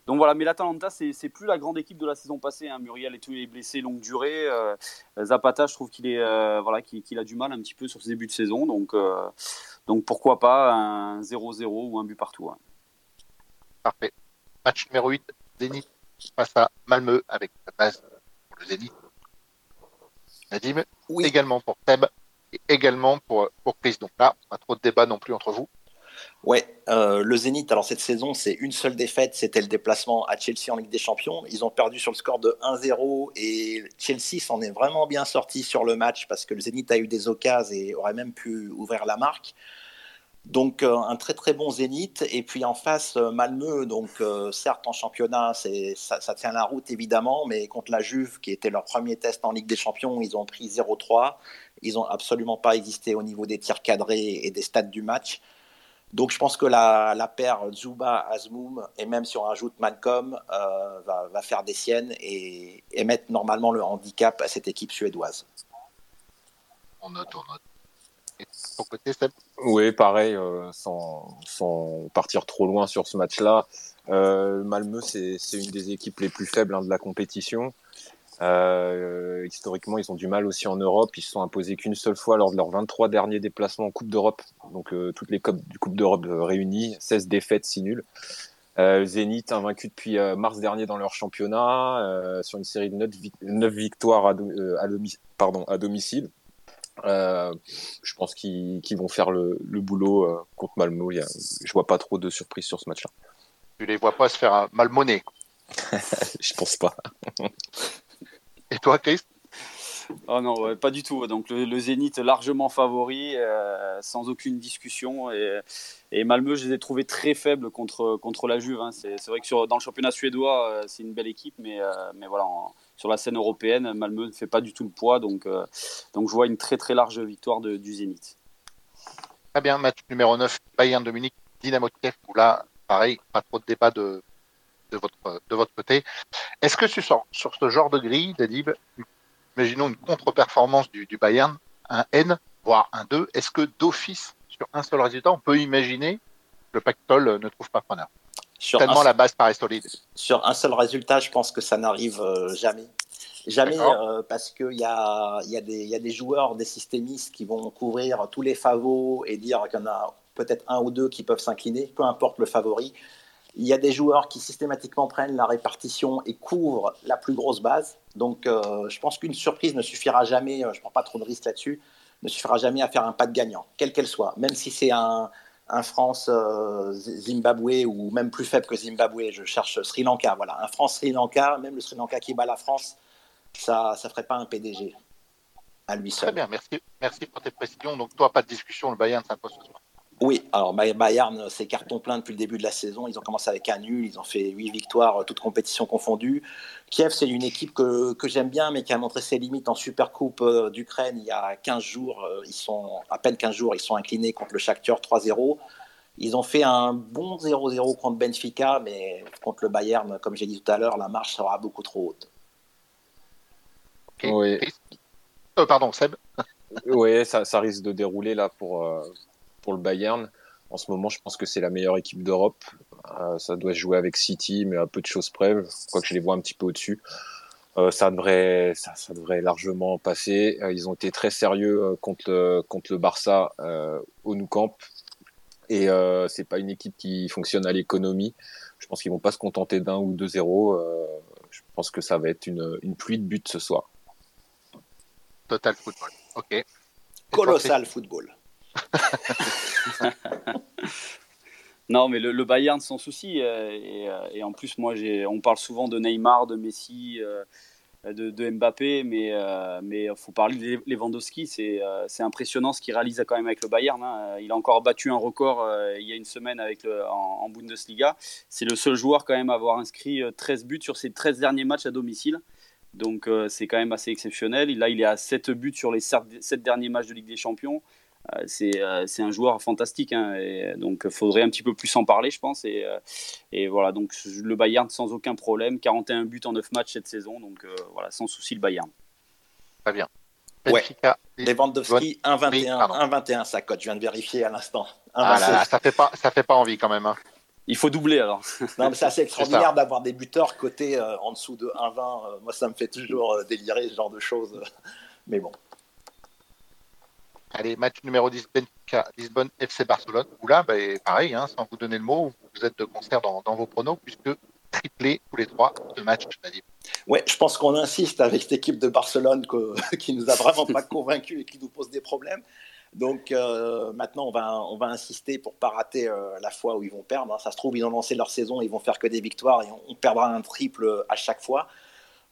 donc voilà, mais l'Atalanta, c'est plus la grande équipe de la saison passée. Hein. Muriel et tout, il est blessé longue durée. Euh, Zapata, je trouve qu'il est euh, voilà, qu'il a du mal un petit peu sur ce début de saison. Donc, donc pourquoi pas un 0-0 ou un but partout. Hein. Parfait. Match numéro 8, Zénith face à Malmö avec la base pour le Zénith. Nadim, oui. également pour Theb et également pour, pour Chris. Donc là, pas trop de débat non plus entre vous. Ouais, euh, le Zénith, alors cette saison, c'est une seule défaite, c'était le déplacement à Chelsea en Ligue des Champions. Ils ont perdu sur le score de 1-0 et Chelsea s'en est vraiment bien sorti sur le match parce que le Zénith a eu des occasions et aurait même pu ouvrir la marque. Donc euh, un très très bon Zénith. Et puis en face, euh, Malmö, donc euh, certes en championnat, ça, ça, tient la route évidemment, mais contre la Juve, qui était leur premier test en Ligue des Champions, ils ont pris 0-3. Ils n'ont absolument pas existé au niveau des tirs cadrés et des stats du match. Donc je pense que la, la paire Zuba, Azmoum, et même si on rajoute Malcolm, euh, va, va, faire des siennes et, et, mettre normalement le handicap à cette équipe suédoise. On note, on note. Et ton côté, Seb? Oui, pareil, euh, sans, sans, partir trop loin sur ce match-là. Euh, Malmö, c'est une des équipes les plus faibles hein, de la compétition. Euh, historiquement, ils ont du mal aussi en Europe. Ils se sont imposés qu'une seule fois lors de leurs 23 derniers déplacements en Coupe d'Europe. Donc euh, toutes les coupes Coupe d'Europe euh, réunies, 16 défaites, 6 nuls. Euh, Zénith invaincu depuis mars dernier dans leur championnat sur une série de 9, 9 victoires à, à, pardon, à domicile. je pense qu'ils qu vont faire le, le boulot contre Malmo. A, je vois pas trop de surprises sur ce match-là. Tu les vois pas se faire malmoner Je pense pas. Et toi, Chris? Oh non, ouais, pas du tout. Donc le, le Zénith largement favori, euh, sans aucune discussion. Et, et, Malmö, je les ai trouvés très faibles contre, contre la Juve. Hein. C'est vrai que sur, dans le championnat suédois, euh, c'est une belle équipe, mais, euh, mais voilà, en, sur la scène européenne, Malmö ne fait pas du tout le poids. Donc, euh, donc je vois une très très large victoire de, du Zénith. Très bien, match numéro 9, Bayern de Munich, Dynamo de Kiev, où là, pareil, pas trop de débat de, de votre, de votre côté. Est-ce que sur, sur ce genre de grille, Dadib, imaginons une contre-performance du, du, Bayern, un N, voire un 2, est-ce que d'office, sur un seul résultat, on peut imaginer que le pactole ne trouve pas preneur sur Tellement la base paraît solide. Sur un seul résultat, je pense que ça n'arrive euh, jamais. Jamais, euh, parce qu'il y a, y, a y a des joueurs, des systémistes qui vont couvrir tous les favots et dire qu'il y en a peut-être un ou deux qui peuvent s'incliner, peu importe le favori il y a des joueurs qui systématiquement prennent la répartition et couvrent la plus grosse base. Donc, euh, je pense qu'une surprise ne suffira jamais, euh, je ne prends pas trop de risques là-dessus, ne suffira jamais à faire un pas de gagnant, quelle qu'elle soit. Même si c'est un, France-Zimbabwe euh, ou même plus faible que Zimbabwe, je cherche Sri Lanka. Voilà, un France-Sri Lanka, même le Sri Lanka qui bat la France, ça ne ferait pas un PDG à lui seul. Très bien, merci, merci pour tes précisions. Donc, toi, pas de discussion, le Bayern s'impose ce soir? Oui, alors Bayern, c'est carton plein depuis le début de la saison. Ils ont commencé avec un nul, ils ont fait 8 victoires, toutes compétitions confondues. Kiev, c'est une équipe que, que j'aime bien, mais qui a montré ses limites en Supercoupe euh, d'Ukraine il y a 15 jours. Euh, ils sont, à peine 15 jours, ils sont inclinés contre le Shakhtar 3-0. Ils ont fait un bon 0-0 contre Benfica, mais contre le Bayern, comme j'ai dit tout à l'heure, la marche sera beaucoup trop haute. Oui. Euh, pardon, Seb? oui, ça, ça, risque de dérouler là pour, pour le Bayern. En ce moment, je pense que c'est la meilleure équipe d'Europe. Euh, ça doit se jouer avec City, mais à peu de choses près. Quoique je les vois un petit peu au-dessus. Euh, ça devrait, ça, ça, devrait largement passer. Euh, ils ont été très sérieux contre le, contre le Barça au Nou Camp. Et c'est pas une équipe qui fonctionne à l'économie. Je pense qu'ils vont pas se contenter d'un ou deux zéros. je pense que ça va être une, une pluie de buts ce soir. Total football. Ok. Colossal football. non, mais le, Bayern sans souci. Euh, euh, et, en plus, moi, on parle souvent de Neymar, de Messi, euh, de, Mbappé, mais il faut parler de Lewandowski. C'est impressionnant ce qu'il réalise quand même avec le Bayern. Hein. Il a encore battu un record il y a une semaine avec en, Bundesliga. C'est le seul joueur quand même à avoir inscrit 13 buts sur ses 13 derniers matchs à domicile. Donc c'est quand même assez exceptionnel. Là, il est à 7 buts sur les 7 derniers matchs de Ligue des Champions. Euh, euh, c'est un joueur fantastique. Hein, et donc, il faudrait un petit peu plus en parler, je pense. Et, euh, et, voilà, donc le Bayern sans aucun problème. 41 buts en 9 matchs cette saison. Donc, voilà, sans souci, le Bayern. Très bien. Ouais. Lewandowski 1,21, 1,21 sa cote. Je viens de vérifier à l'instant. Ah ça fait pas, ça fait pas envie quand même. Hein. Il faut doubler alors. non, mais c'est assez extraordinaire d'avoir des buteurs cotés en dessous de 1,20. moi, ça me fait toujours délirer ce genre de choses. Mais bon. Allez, match numéro 10, Benfica, Lisbonne, FC Barcelone. Où là, bah, pareil, hein, sans vous donner le mot, vous êtes de concert dans, vos pronos, puisque triplé tous les trois de match, Nadim. Ouais, je pense qu'on insiste avec cette équipe de Barcelone que, qui nous a vraiment pas convaincus et qui nous pose des problèmes. Donc euh, maintenant, on va, on va insister pour pas rater euh, la fois où ils vont perdre. Hein. Ça se trouve, ils ont lancé leur saison, ils vont faire que des victoires et on perdra un triple à chaque fois.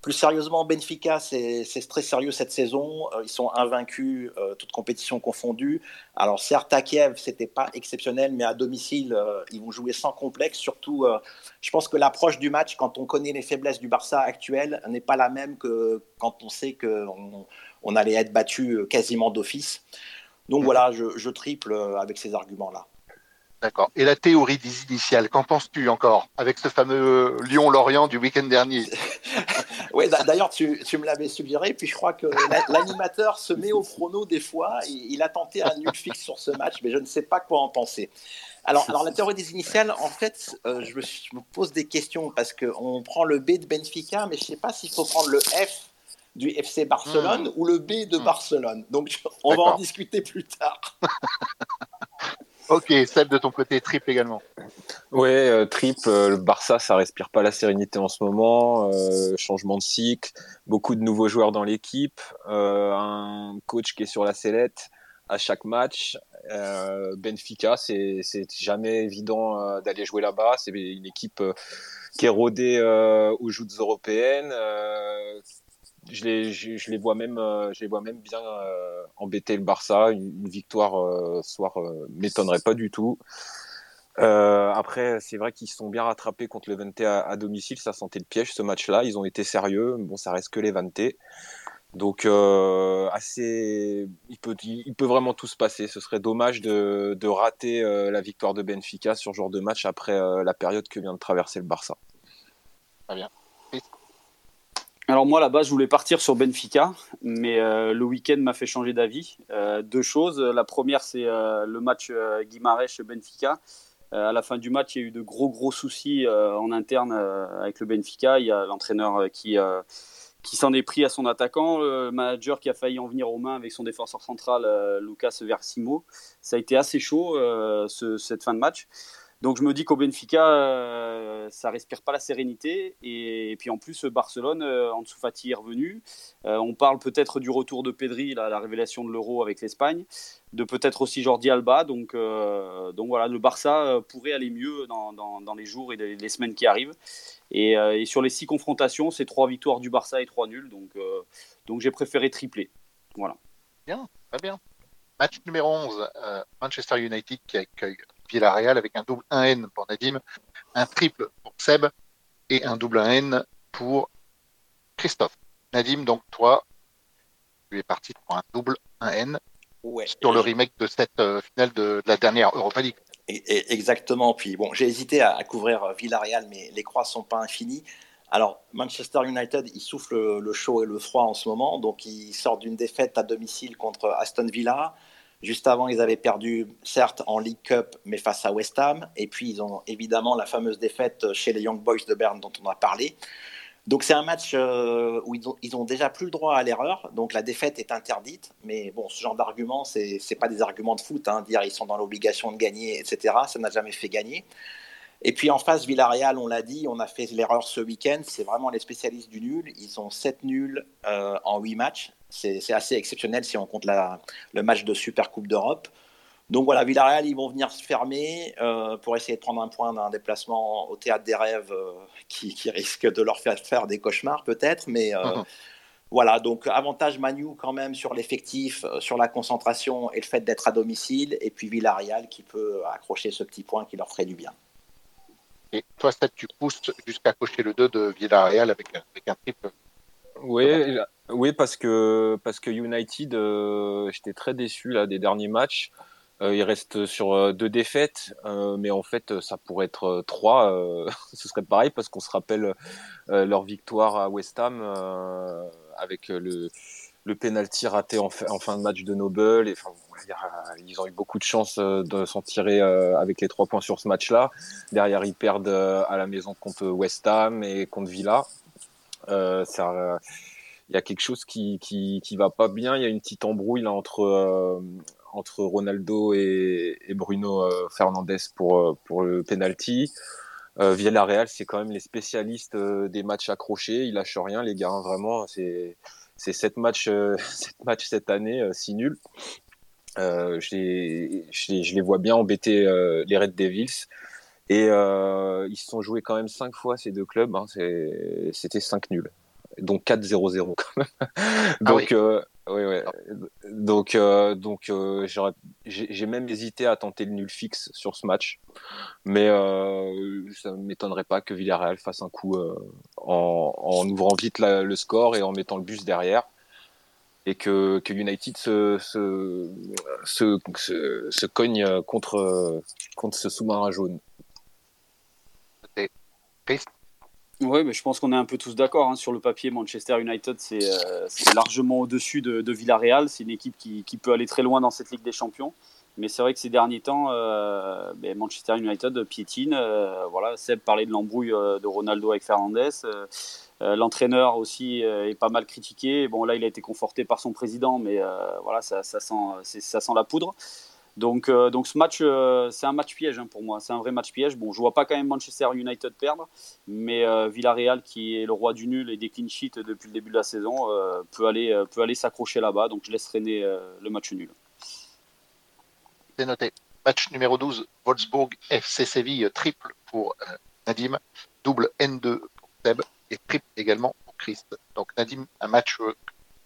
Plus sérieusement, Benfica, c'est très sérieux cette saison. Euh, ils sont invaincus, euh, toutes compétitions confondues. Alors certes, à Kiev, c'était pas exceptionnel, mais à domicile, euh, ils vont jouer sans complexe. Surtout, je pense que l'approche du match, quand on connaît les faiblesses du Barça actuel, n'est pas la même que quand on sait qu'on on allait être battu quasiment d'office. Donc mhm. voilà, je, je triple avec ces arguments-là. D'accord. Et la théorie des initiales, qu'en penses-tu encore avec ce fameux Lyon-Lorient du week-end dernier? Oui, d'ailleurs, tu, me l'avais suggéré, puis je crois que l'animateur se met au chrono des fois. Il, a tenté un nul fixe sur ce match, mais je ne sais pas quoi en penser. Alors, alors la théorie des initiales, en fait, euh, je, me, pose des questions parce qu'on prend le B de Benfica, mais je ne sais pas s'il faut prendre le F du FC Barcelone hmm. ou le B de hmm. Barcelone. Donc, on va en discuter plus tard. Ok, celle de ton côté, trip également. Ouais, euh, trip, euh, le Barça, ça respire pas la sérénité en ce moment. Euh, changement de cycle, beaucoup de nouveaux joueurs dans l'équipe, un coach qui est sur la sellette à chaque match. Benfica, c'est jamais évident d'aller jouer là-bas. C'est une équipe qui est rodée aux joutes européennes, je les, vois même, euh, je les vois même bien euh, embêter le Barça. Une, victoire euh, soir m'étonnerait pas du tout. après, c'est vrai qu'ils sont bien rattrapés contre le Vente à, domicile. Ça sentait le piège ce match-là. Ils ont été sérieux. Bon, ça reste que les Vente. Donc, assez, il peut, vraiment tout se passer. Ce serait dommage de rater la victoire de Benfica sur ce genre de match après la période que vient de traverser le Barça. Très bien. Alors moi, là-bas, je voulais partir sur Benfica, mais euh, le week-end m'a fait changer d'avis. Euh, deux choses. La première, c'est euh, le match Guimarães-Benfica. à la fin du match, il y a eu de gros, gros soucis en interne avec le Benfica. Il y a l'entraîneur qui, qui s'en est pris à son attaquant, le manager qui a failli en venir aux mains avec son défenseur central, Lucas Versimo. Ça a été assez chaud, cette fin de match. Donc je me dis qu'au Benfica, euh, ça respire pas la sérénité. Et, puis en plus, Barcelone, euh, dessous Fati est revenu. Euh, on parle peut-être du retour de Pedri, la révélation de l'Euro avec l'Espagne, de peut-être aussi Jordi Alba. Donc, donc voilà, le Barça pourrait aller mieux dans, les jours et les, semaines qui arrivent. Et, sur les six confrontations, c'est trois victoires du Barça et trois nuls. Donc, donc j'ai préféré tripler. Voilà. Bien, très bien. Match numéro 11, Manchester United qui accueille Villarreal avec un double 1N pour Nadim, un triple pour Seb et un double 1N pour Christophe. Nadim, donc toi, tu es parti pour un double 1N sur le remake de cette euh, finale de, la dernière Europa League. exactement. Puis bon, j'ai hésité à, couvrir Villarreal, mais les croix sont pas infinies. Alors, Manchester United, il souffle le chaud et le froid en ce moment. Donc, il sort d'une défaite à domicile contre Aston Villa. Juste avant, ils avaient perdu, certes, en League Cup, mais face à West Ham. Et puis, ils ont évidemment la fameuse défaite chez les Young Boys de Berne dont on a parlé. Donc, c'est un match euh, où ils ont, déjà plus le droit à l'erreur. Donc, la défaite est interdite. Mais bon, ce genre d'argument, ce n'est pas des arguments de foot. Hein, dire ils sont dans l'obligation de gagner, etc. Ça n'a jamais fait gagner. Et puis en face, Villarreal, on l'a dit, on a fait l'erreur ce week-end. C'est vraiment les spécialistes du nul. Ils ont 7 nuls euh, en 8 matchs. C'est assez exceptionnel si on compte la, le match de Super Coupe d'Europe. Donc voilà, Villarreal, ils vont venir se fermer euh, pour essayer de prendre un point d'un déplacement au théâtre des rêves euh, qui, risque de leur faire faire des cauchemars peut-être. Mais euh, voilà, donc avantage Manu quand même sur l'effectif, sur la concentration et le fait d'être à domicile. Et puis Villarreal qui peut accrocher ce petit point qui leur ferait du bien. Et toi, Seth, tu pousses jusqu'à cocher le 2 de Villarreal avec, avec un triple oui, oui, parce que parce que United, euh, j'étais très déçu là des derniers matchs. Euh, il reste sur euh, deux défaites, mais en fait, ça pourrait être trois. ce serait pareil parce qu'on se rappelle leur victoire à West Ham avec le le penalty raté en, fin de match de Noble. Ils ont eu beaucoup de chance de s'en tirer avec les trois points sur ce match-là. Derrière, ils perdent à la maison contre West Ham et contre Villa. Euh, il y a quelque chose qui, qui, va pas bien. Il y a une petite embrouille entre euh, entre Ronaldo et, Bruno euh, Fernandez pour pour le penalty. Villarreal, c'est quand même les spécialistes des matchs accrochés. Ils lâchent rien, les gars. Hein, vraiment, c'est c'est sept matchs, sept matchs cette année, si nul. Euh, je les vois bien embêter les Red Devils. Et euh, ils se sont joués quand même cinq fois ces deux clubs. Hein, C'était 5 nuls. Donc 4-0-0 quand même. Ah donc, euh, oui, ouais. donc, euh, donc euh, j'ai même hésité à tenter le nul fixe sur ce match. Mais euh, ça ne m'étonnerait pas que Villarreal fasse un coup en, en, ouvrant vite le score et en mettant le bus derrière et que, que United se, se, se, se, se cogne contre, contre ce sous-marin jaune. Oui, mais je pense qu'on est un peu tous d'accord. Hein. Sur le papier, Manchester United, c'est euh, largement au-dessus de, Villarreal. C'est une équipe qui, peut aller très loin dans cette Ligue des Champions. Mais c'est vrai que ces derniers temps, euh, ben, Manchester United piétine. Euh, voilà, Seb parlait de l'embrouille de Ronaldo avec Fernandez. L'entraîneur aussi est pas mal critiqué. Bon, là, il a été conforté par son président, mais voilà, ça, sent, ça sent la poudre. Donc, euh, donc ce match, euh, c'est un match piège hein, pour moi. C'est un vrai match piège. Bon, je vois pas quand même Manchester United perdre, mais euh, Villarreal, qui est le roi du nul et des clean sheets depuis le début de la saison, peut aller, peut aller s'accrocher là-bas. Donc, je laisse traîner le match nul. C'est noté. Match numéro 12, Wolfsburg FC Séville, triple pour Nadim, double N2 pour Seb et triple également pour Christ. Donc Nadim, un match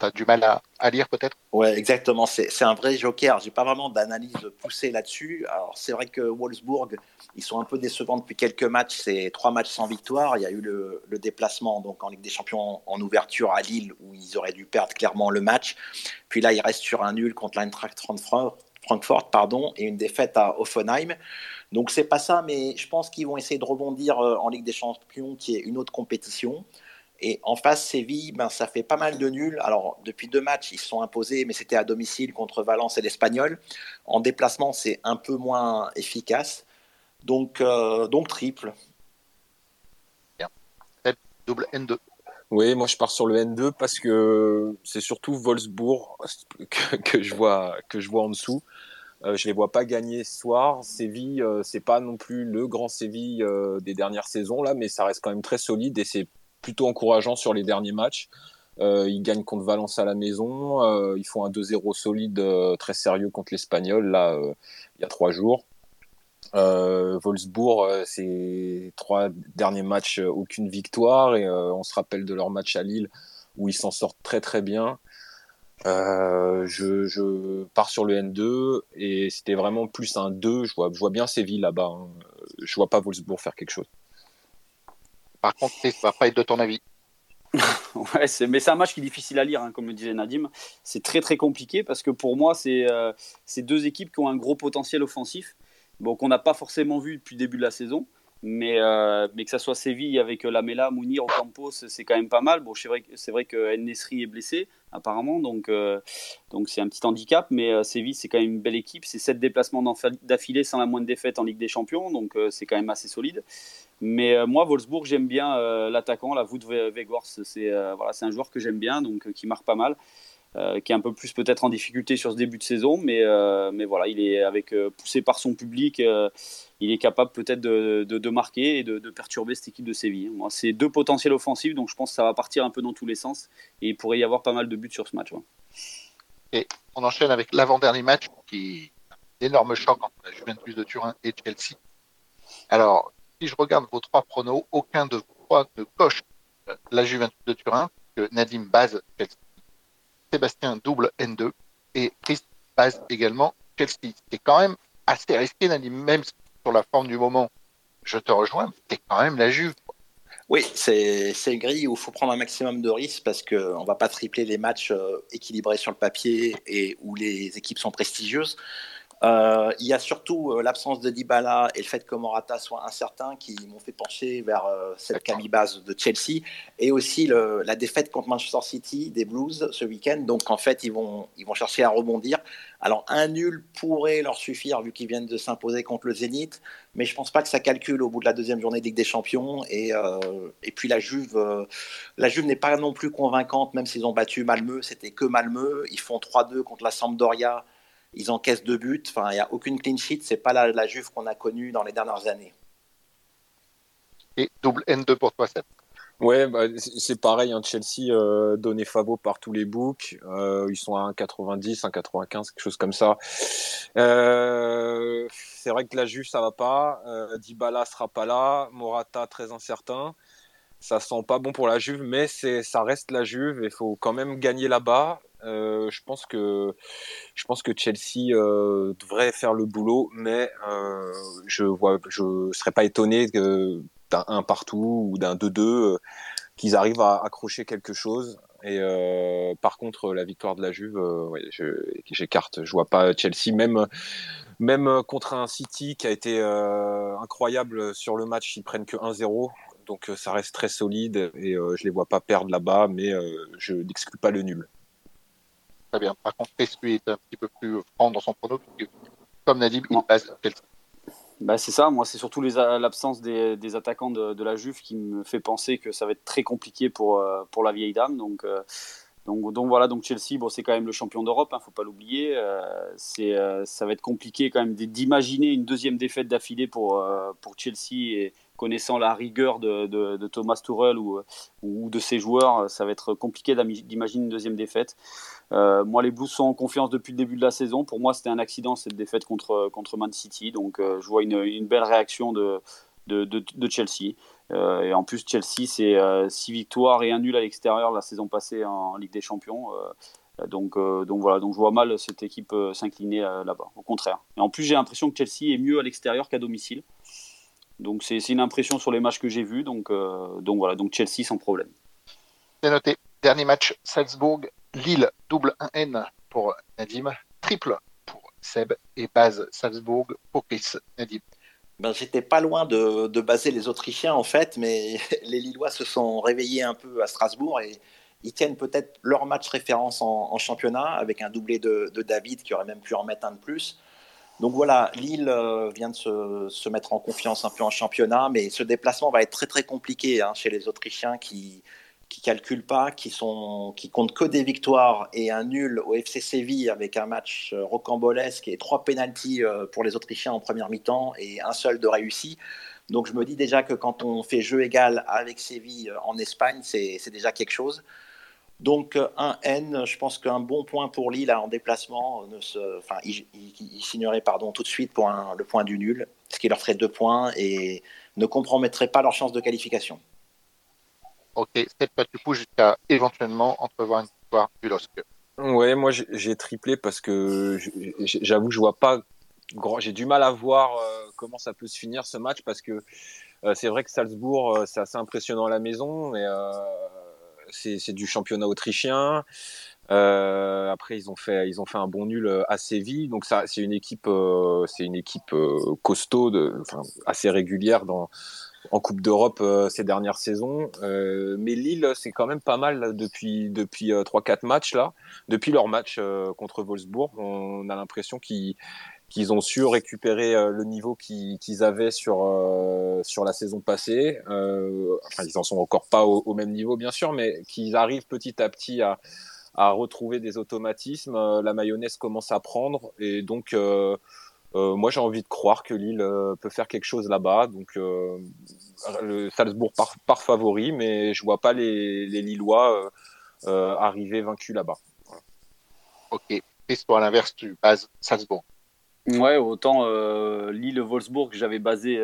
as du mal à, lire peut-être? Ouais, exactement. C'est un vrai joker. J'ai pas vraiment d'analyse poussée là-dessus. Alors c'est vrai que Wolfsburg, ils sont un peu décevants depuis quelques matchs. C'est trois matchs sans victoire. Il y a eu le, déplacement donc en Ligue des Champions en ouverture à Lille où ils auraient dû perdre clairement le match. Puis là, ils restent sur un nul contre l'Eintracht Francfort, pardon, et une défaite à Offenheim. Donc c'est pas ça, mais je pense qu'ils vont essayer de rebondir euh, en Ligue des Champions, qui est une autre compétition. Et en face, Séville, ben, ça fait pas mal de nuls. Alors, depuis deux matchs, ils se sont imposés, mais c'était à domicile contre Valence et l'Espagnol. En déplacement, c'est un peu moins efficace. Donc, euh, donc triple. Bien. Double N2. Oui, moi je pars sur le N2 parce que c'est surtout Wolfsburg que, je vois, que je vois en dessous. Euh, je les vois pas gagner ce soir. Séville, euh, c'est pas non plus le grand Séville euh, des dernières saisons là, mais ça reste quand même très solide et c'est plutôt encourageant sur les derniers matchs. ils gagnent contre Valence à la maison. ils font un 2-0 solide, très sérieux contre l'Espagnol là il y a trois jours. Wolfsburg, ces trois derniers matchs, aucune victoire et on se rappelle de leur match à Lille où ils s'en sortent très très bien. Euh, je, pars sur le N2 et c'était vraiment plus un 2. Je vois, je vois bien Séville là-bas. Hein. Je vois pas Wolfsburg faire quelque chose. Par contre, ça va pas être de ton avis. ouais, mais c'est un match qui est difficile à lire, hein, comme le disait Nadim. C'est très très compliqué parce que pour moi, c'est euh, deux équipes qui ont un gros potentiel offensif, bon, qu'on n'a pas forcément vu depuis le début de la saison. Mais, euh, mais que ça soit Séville avec euh, Lamela, Mounir, Ocampos, c'est quand même pas mal. Bon, c'est vrai, vrai que Nesri est blessé, apparemment, donc euh, donc c'est un petit handicap. Mais Séville, c'est quand même une belle équipe. C'est sept déplacements d'affilée sans la moindre défaite en Ligue des Champions, donc c'est quand même assez solide. Mais moi, Wolfsburg, j'aime bien l'attaquant, la Wout Weghorst. C'est voilà, un joueur que j'aime bien, donc qui marque pas mal. Euh, qui est un peu plus peut-être en difficulté sur ce début de saison, mais, euh, mais voilà, il est avec euh, poussé par son public, il est capable peut-être de, de, marquer et de, perturber cette équipe de Séville. Moi, c'est deux potentiels offensifs, donc je pense que ça va partir un peu dans tous les sens et il pourrait y avoir pas mal de buts sur ce match. On enchaîne avec l'avant-dernier match qui est un énorme choc entre la Juventus de Turin et Chelsea. Alors, si je regarde vos trois pronos, aucun de vous ne coche la Juventus de Turin, que Nadim base Chelsea Sébastien double N2 et Chris passe également Chelsea. C'est quand même assez risqué, même sur la forme du moment. Je te rejoins, c'est quand même la Juve. Oui, c'est le gris où il faut prendre un maximum de risques parce qu'on ne va pas tripler les matchs euh, équilibrés sur le papier et où les équipes sont prestigieuses. Euh, il y a surtout euh, l'absence de Dybala et le fait que Morata soit incertain qui m'ont fait pencher vers euh, cette camibase de Chelsea et aussi le, la défaite contre Manchester City des Blues ce week-end. Donc en fait, ils vont, ils vont chercher à rebondir. Alors un nul pourrait leur suffire vu qu'ils viennent de s'imposer contre le Zénith, mais je pense pas que ça calcule au bout de la deuxième journée de Ligue des Champions. Et, et puis la Juve, la Juve n'est pas non plus convaincante, même s'ils ont battu Malmö, c'était que Malmö. Ils font 3-2 contre la Sampdoria ils encaissent deux buts. Enfin, il n'y a aucune clean sheet. C'est pas la, la Juve qu'on a connue dans les dernières années. Et double N2 pour toi, Seth. Ouais, bah, c'est pareil. Hein, Chelsea euh, donné Favo par tous les books. Euh, ils sont à 1,90, 1,95, quelque chose comme ça. Euh, c'est vrai que la Juve, ça va pas. Euh, Dybala sera pas là. Morata très incertain. Ça sent pas bon pour la Juve, mais c'est ça reste la Juve. Il faut quand même gagner là-bas. Euh, je pense que Chelsea euh, devrait faire le boulot, mais euh, je vois, je serais pas étonné d'un 1 partout ou d'un 2-2 euh, qu'ils arrivent à accrocher quelque chose. Et par contre, la victoire de la Juve, j'écarte. Je vois pas Chelsea, même même contre un City qui a été incroyable sur le match, ils prennent que 1-0 donc ça reste très solide et euh, je les vois pas perdre là-bas, mais je n'exclus pas le nul. Très bien. Par contre, lui, est un petit peu plus franc dans son prono, comme Nadim, il base bah, c'est ça, moi c'est surtout l'absence des, des, attaquants de, de, la Juve qui me fait penser que ça va être très compliqué pour, euh, pour la vieille dame. Donc, euh, donc, donc, voilà, donc Chelsea, bon, c'est quand même le champion d'Europe, il hein, ne faut pas l'oublier. Euh, c'est ça va être compliqué quand même d'imaginer une deuxième défaite d'affilée pour, pour Chelsea et, connaissant la rigueur de, Thomas Tuchel ou, de ses joueurs, ça va être compliqué d'imaginer une deuxième défaite. Euh, moi, les Blues sont en confiance depuis le début de la saison. Pour moi, c'était un accident cette défaite contre, Man City. Donc, euh, je vois une, belle réaction de, Chelsea. Euh, et en plus, Chelsea, c'est 6 victoires et un nul à l'extérieur la saison passée en Ligue des Champions. donc, donc voilà, donc je vois mal cette équipe s'incliner là-bas. Au contraire. Et en plus, j'ai l'impression que Chelsea est mieux à l'extérieur qu'à domicile. Donc c'est une impression sur les matchs que j'ai vus. Donc, euh, donc voilà, donc Chelsea sans problème. C'est noté. Dernier match, Salzbourg, Lille, double 1N pour Nadim, triple pour Seb et base Salzbourg pour Chris. Nadim. Ben, J'étais pas loin de, de, baser les Autrichiens en fait, mais les Lillois se sont réveillés un peu à Strasbourg et ils tiennent peut-être leur match référence en, championnat avec un doublé de, de, David qui aurait même pu en mettre un de plus. Donc voilà, Lille euh, vient de se, mettre en confiance un peu en championnat, mais ce déplacement va être très très compliqué hein, chez les Autrichiens qui, qui calculent pas, qui sont, qui comptent que des victoires et un nul au FC Séville avec un match euh, rocambolesque et trois pénalties euh, pour les Autrichiens en première mi-temps et un seul de réussi. Donc je me dis déjà que quand on fait jeu égal avec Séville en Espagne, c'est déjà quelque chose. Donc un N, je pense qu'un bon point pour Lille en déplacement, ne se, enfin, il, signerait pardon tout de suite pour le point du nul, ce qui leur ferait deux points et ne compromettrait pas leur chance de qualification. Ok, c'est pas du coup jusqu'à éventuellement entrevoir une victoire du LOSC. Ouais, moi j'ai triplé parce que j'avoue que je vois pas grand. J'ai du mal à voir euh, comment ça peut se finir ce match parce que euh, c'est vrai que Salzbourg euh, c'est assez impressionnant à la maison, mais c'est du championnat autrichien. après, ils ont fait, ils ont fait un bon nul à Séville, donc ça, c'est une équipe, c'est une équipe costaud, de, assez régulière dans en Coupe d'Europe euh, ces dernières saisons. Euh, mais Lille, c'est quand même pas mal depuis depuis euh, trois 4 matchs là. Depuis leur match contre Wolfsburg, on a l'impression qu'ils qu'ils ont su récupérer le niveau qu'ils avaient sur sur la saison passée. enfin, ils en sont encore pas au, même niveau bien sûr, mais qu'ils arrivent petit à petit à à retrouver des automatismes. La mayonnaise commence à prendre et donc euh, moi, j'ai envie de croire que Lille euh, peut faire quelque chose là-bas. Donc, euh, le Salzbourg par, favori, mais je vois pas les, Lillois arriver vaincus là-bas. Ok. Et toi, à l'inverse, tu bases Salzbourg. Ouais, autant Lille-Wolfsburg, j'avais basé,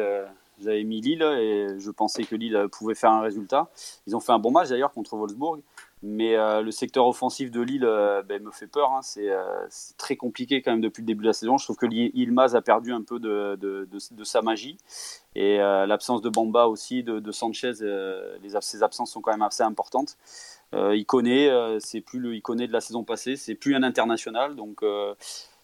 j'avais mis Lille et je pensais que Lille pouvait faire un résultat. Ils ont fait un bon match d'ailleurs contre Wolfsburg. Mais euh, le secteur offensif de Lille euh, ben, me fait peur. Hein. Euh, c'est très compliqué quand même depuis le début de la saison. Je trouve que Ilmaz a perdu un peu de, de, de, sa magie. Et l'absence de Bamba aussi, de, Sanchez, les, ses absences sont quand même assez importantes. il connaît, c'est plus le il connaît de la saison passée, c'est plus un international. Donc,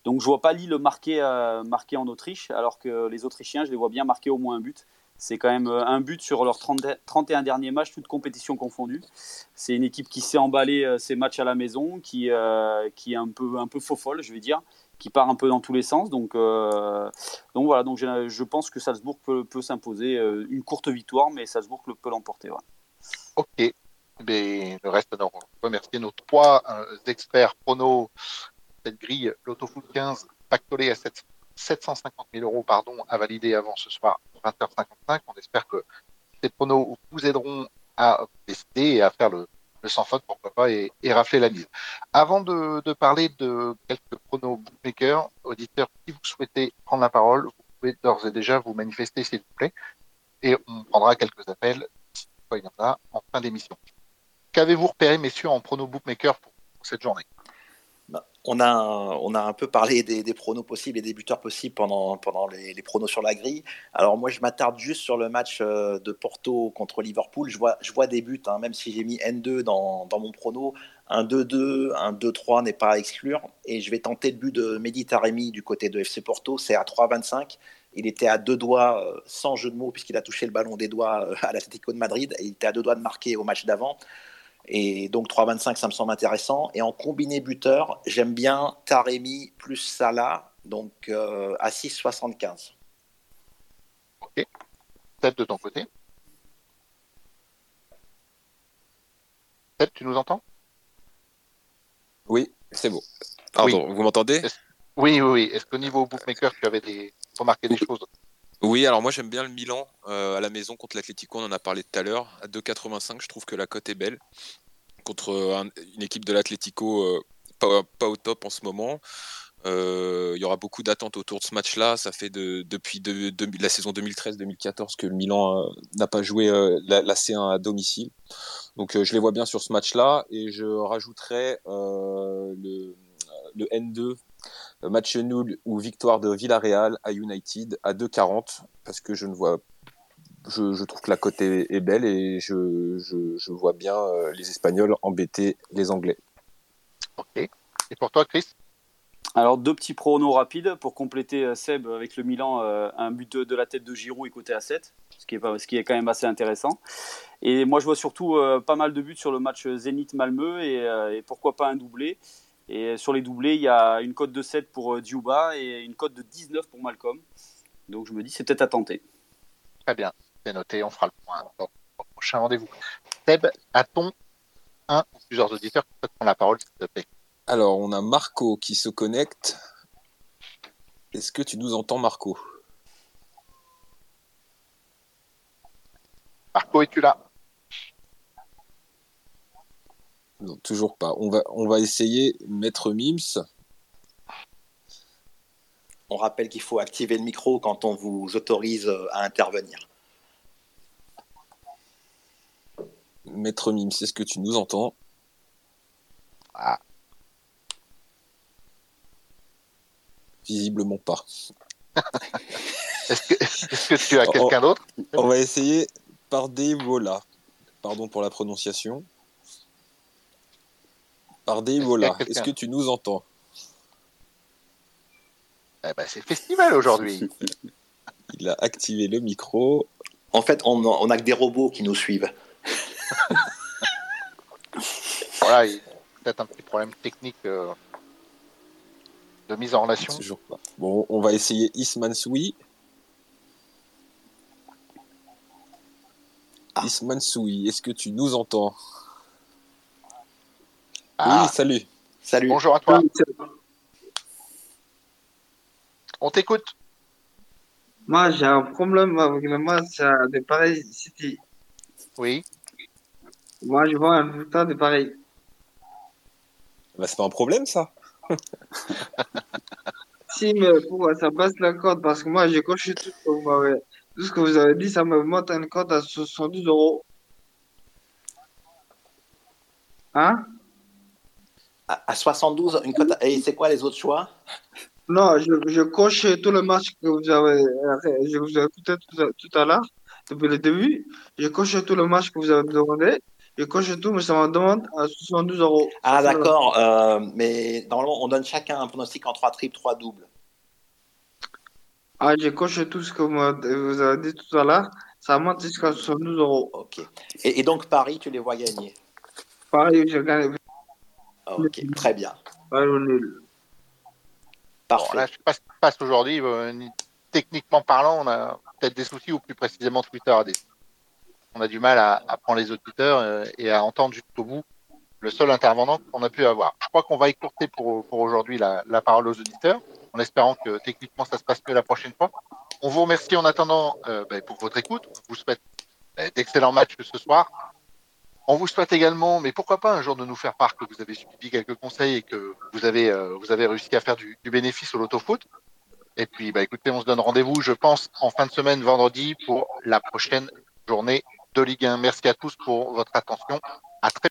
donc je vois pas Lille marquer, marquer en Autriche, alors que les Autrichiens, je les vois bien marquer au moins un but. C'est quand même euh, un but sur leurs 31 derniers matchs, toutes compétitions confondues. C'est une équipe qui sait emballer euh, ses matchs à la maison, qui, euh, qui est un peu, un peu faux folle, je vais dire, qui part un peu dans tous les sens. Donc, donc voilà, donc je pense que Salzbourg peut, peut s'imposer une courte victoire, mais Salzbourg peut l'emporter. Ok. Mais le reste, on remercier nos trois experts pronos cette grille, l'Autofoot 15, pactolé à 7 750 000 euros pardon, à valider avant ce soir 20h55. On espère que ces pronos vous aideront à décider et à faire le, sans faute, pourquoi pas, et, rafler la mise. Avant de, parler de quelques pronos bookmakers, auditeurs, si vous souhaitez prendre la parole, vous pouvez d'ores et déjà vous manifester, s'il vous plaît, et on prendra quelques appels, il y en a, en fin d'émission. Qu'avez-vous repéré, messieurs, en pronos bookmaker pour cette journée? On a, on a un peu parlé des, pronos possibles et des buteurs possibles pendant, pendant les, pronos sur la grille. Alors moi, je m'attarde juste sur le match euh, de Porto contre Liverpool. Je vois, je vois des buts, hein, même si j'ai mis N2 dans, dans mon prono. Un 2-2, un 2-3 n'est pas à exclure. Et je vais tenter le but de Mehdi Taremi du côté de FC Porto. C'est à 3-25. Il était à deux doigts, euh, sans jeu de mots, puisqu'il a touché le ballon des doigts euh, à l'Atlético de Madrid. Et il était à deux doigts de marquer au match d'avant. Et donc 3,25, ça me semble intéressant. Et en combiné buteur, j'aime bien Taremi plus Salah, donc euh, à 6,75. Ok. Peut-être de ton côté? Peut-être tu nous entends? Oui, c'est bon. Pardon, vous m'entendez? Oui, oui, oui. Est-ce qu'au niveau bookmaker, tu avais des... remarqué des choses? Oui, alors moi j'aime bien le Milan euh, à la maison contre l'Atlético, on en a parlé tout à l'heure. À 2,85, je trouve que la cote est belle. Contre une équipe de l'Atlético euh, pas, au top en ce moment. Euh, il y aura beaucoup d'attentes autour de ce match-là. Ça fait depuis la saison 2013-2014 que le Milan n'a pas joué la, C1 à domicile. Donc je les vois bien sur ce match-là. Et je rajouterai le N2 match nul ou victoire de Villarreal à United à 2,40 parce que je ne vois je, trouve que la cote est, belle et je, je, vois bien euh, les Espagnols embêter les Anglais. Ok. Et pour toi, Chris? Alors, deux petits pronos rapides pour compléter euh, Seb avec le Milan. Euh, un but de, la tête de Giroud est coté à 7, ce qui est, pas, ce qui est quand même assez intéressant. Et moi, je vois surtout pas mal de buts sur le match Zénith-Malmeux et, et, pourquoi pas un doublé. Et sur les doublés, il y a une cote de 7 pour euh, Diouba et une cote de 19 pour Malcolm. Donc je me dis, c'est peut-être à tenter. Très bien, c'est noté, on fera le point au prochain rendez-vous. Seb, a-t-on un ou plusieurs auditeurs qui prendre la parole, s'il te plaît? Alors, on a Marco qui se connecte. Est-ce que tu nous entends, Marco? Marco, es-tu là? Non, toujours pas. On va, on va essayer Maître Mims. On rappelle qu'il faut activer le micro quand on vous autorise euh, à intervenir. Maître Mims, est-ce que tu nous entends? Ah. Visiblement pas. Est-ce que, est-ce que tu as quelqu'un d'autre? On va essayer par Devola. Pardon pour la prononciation. Par Est-ce que tu nous entends? Eh ben, c'est festival aujourd'hui. Il a activé le micro. En fait, on on a que des robots qui nous suivent. voilà, il y a peut-être un petit problème technique euh, de mise en relation. Toujours pas. Bon, on va essayer Isman Soui. Ah. Isman Soui, est-ce que tu nous entends? Ah, Oui, salut. Salut. bonjour à toi. On t'écoute. Moi, j'ai un problème avec le match euh, de Paris City. Oui. Moi, je vois un résultat de Paris. Bah, c'est pas un problème, ça Si, mais pourquoi ça passe la cote Parce que moi, j'ai coché tout ce que vous m'avez, tout ce que vous avez dit, ça me monte une cote à 72 euros. Hein? À, à 72, une cote. Et c'est quoi les autres choix? Non, je, je coche tout le match que vous avez, euh, je vous ai écouté tout, à- tout à l'heure, depuis le début. Je coche tout le match que vous avez demandé. Je coche tout, mais ça me demande à 72 euros. Ah, d'accord. euh, mais normalement, on donne chacun un pronostic en 3 triples, 3 doubles. Ah, je coche tout ce que vous avez dit tout à l'heure. Ça monte jusqu'à 72 euros. Ok. Et, et donc, Paris, tu les vois gagner? Pareil, je gagne. Ok, très bien. Parfait. Bon, là, je sais pas ce qui se passe aujourd'hui. euh, ni- techniquement parlant, on a peut-être des soucis, ou plus précisément Twitter a des. On a du mal à, à prendre les auditeurs euh, et à entendre jusqu'au bout le seul intervenant qu'on a pu avoir. Je crois qu'on va écourter pour, pour aujourd'hui la, la parole aux auditeurs, en espérant que techniquement ça se passe mieux la prochaine fois. On vous remercie en attendant euh, ben, pour votre écoute. On vous souhaite ben, d'excellents matchs ce soir. On vous souhaite également, mais pourquoi pas un jour de nous faire part que vous avez suivi quelques conseils et que vous avez, euh, vous avez réussi à faire du, bénéfice au loto-foot. Et puis, bah, écoutez, on se donne rendez-vous, je pense, en fin de semaine, vendredi, pour la prochaine journée de Ligue 1. Merci à tous pour votre attention. À très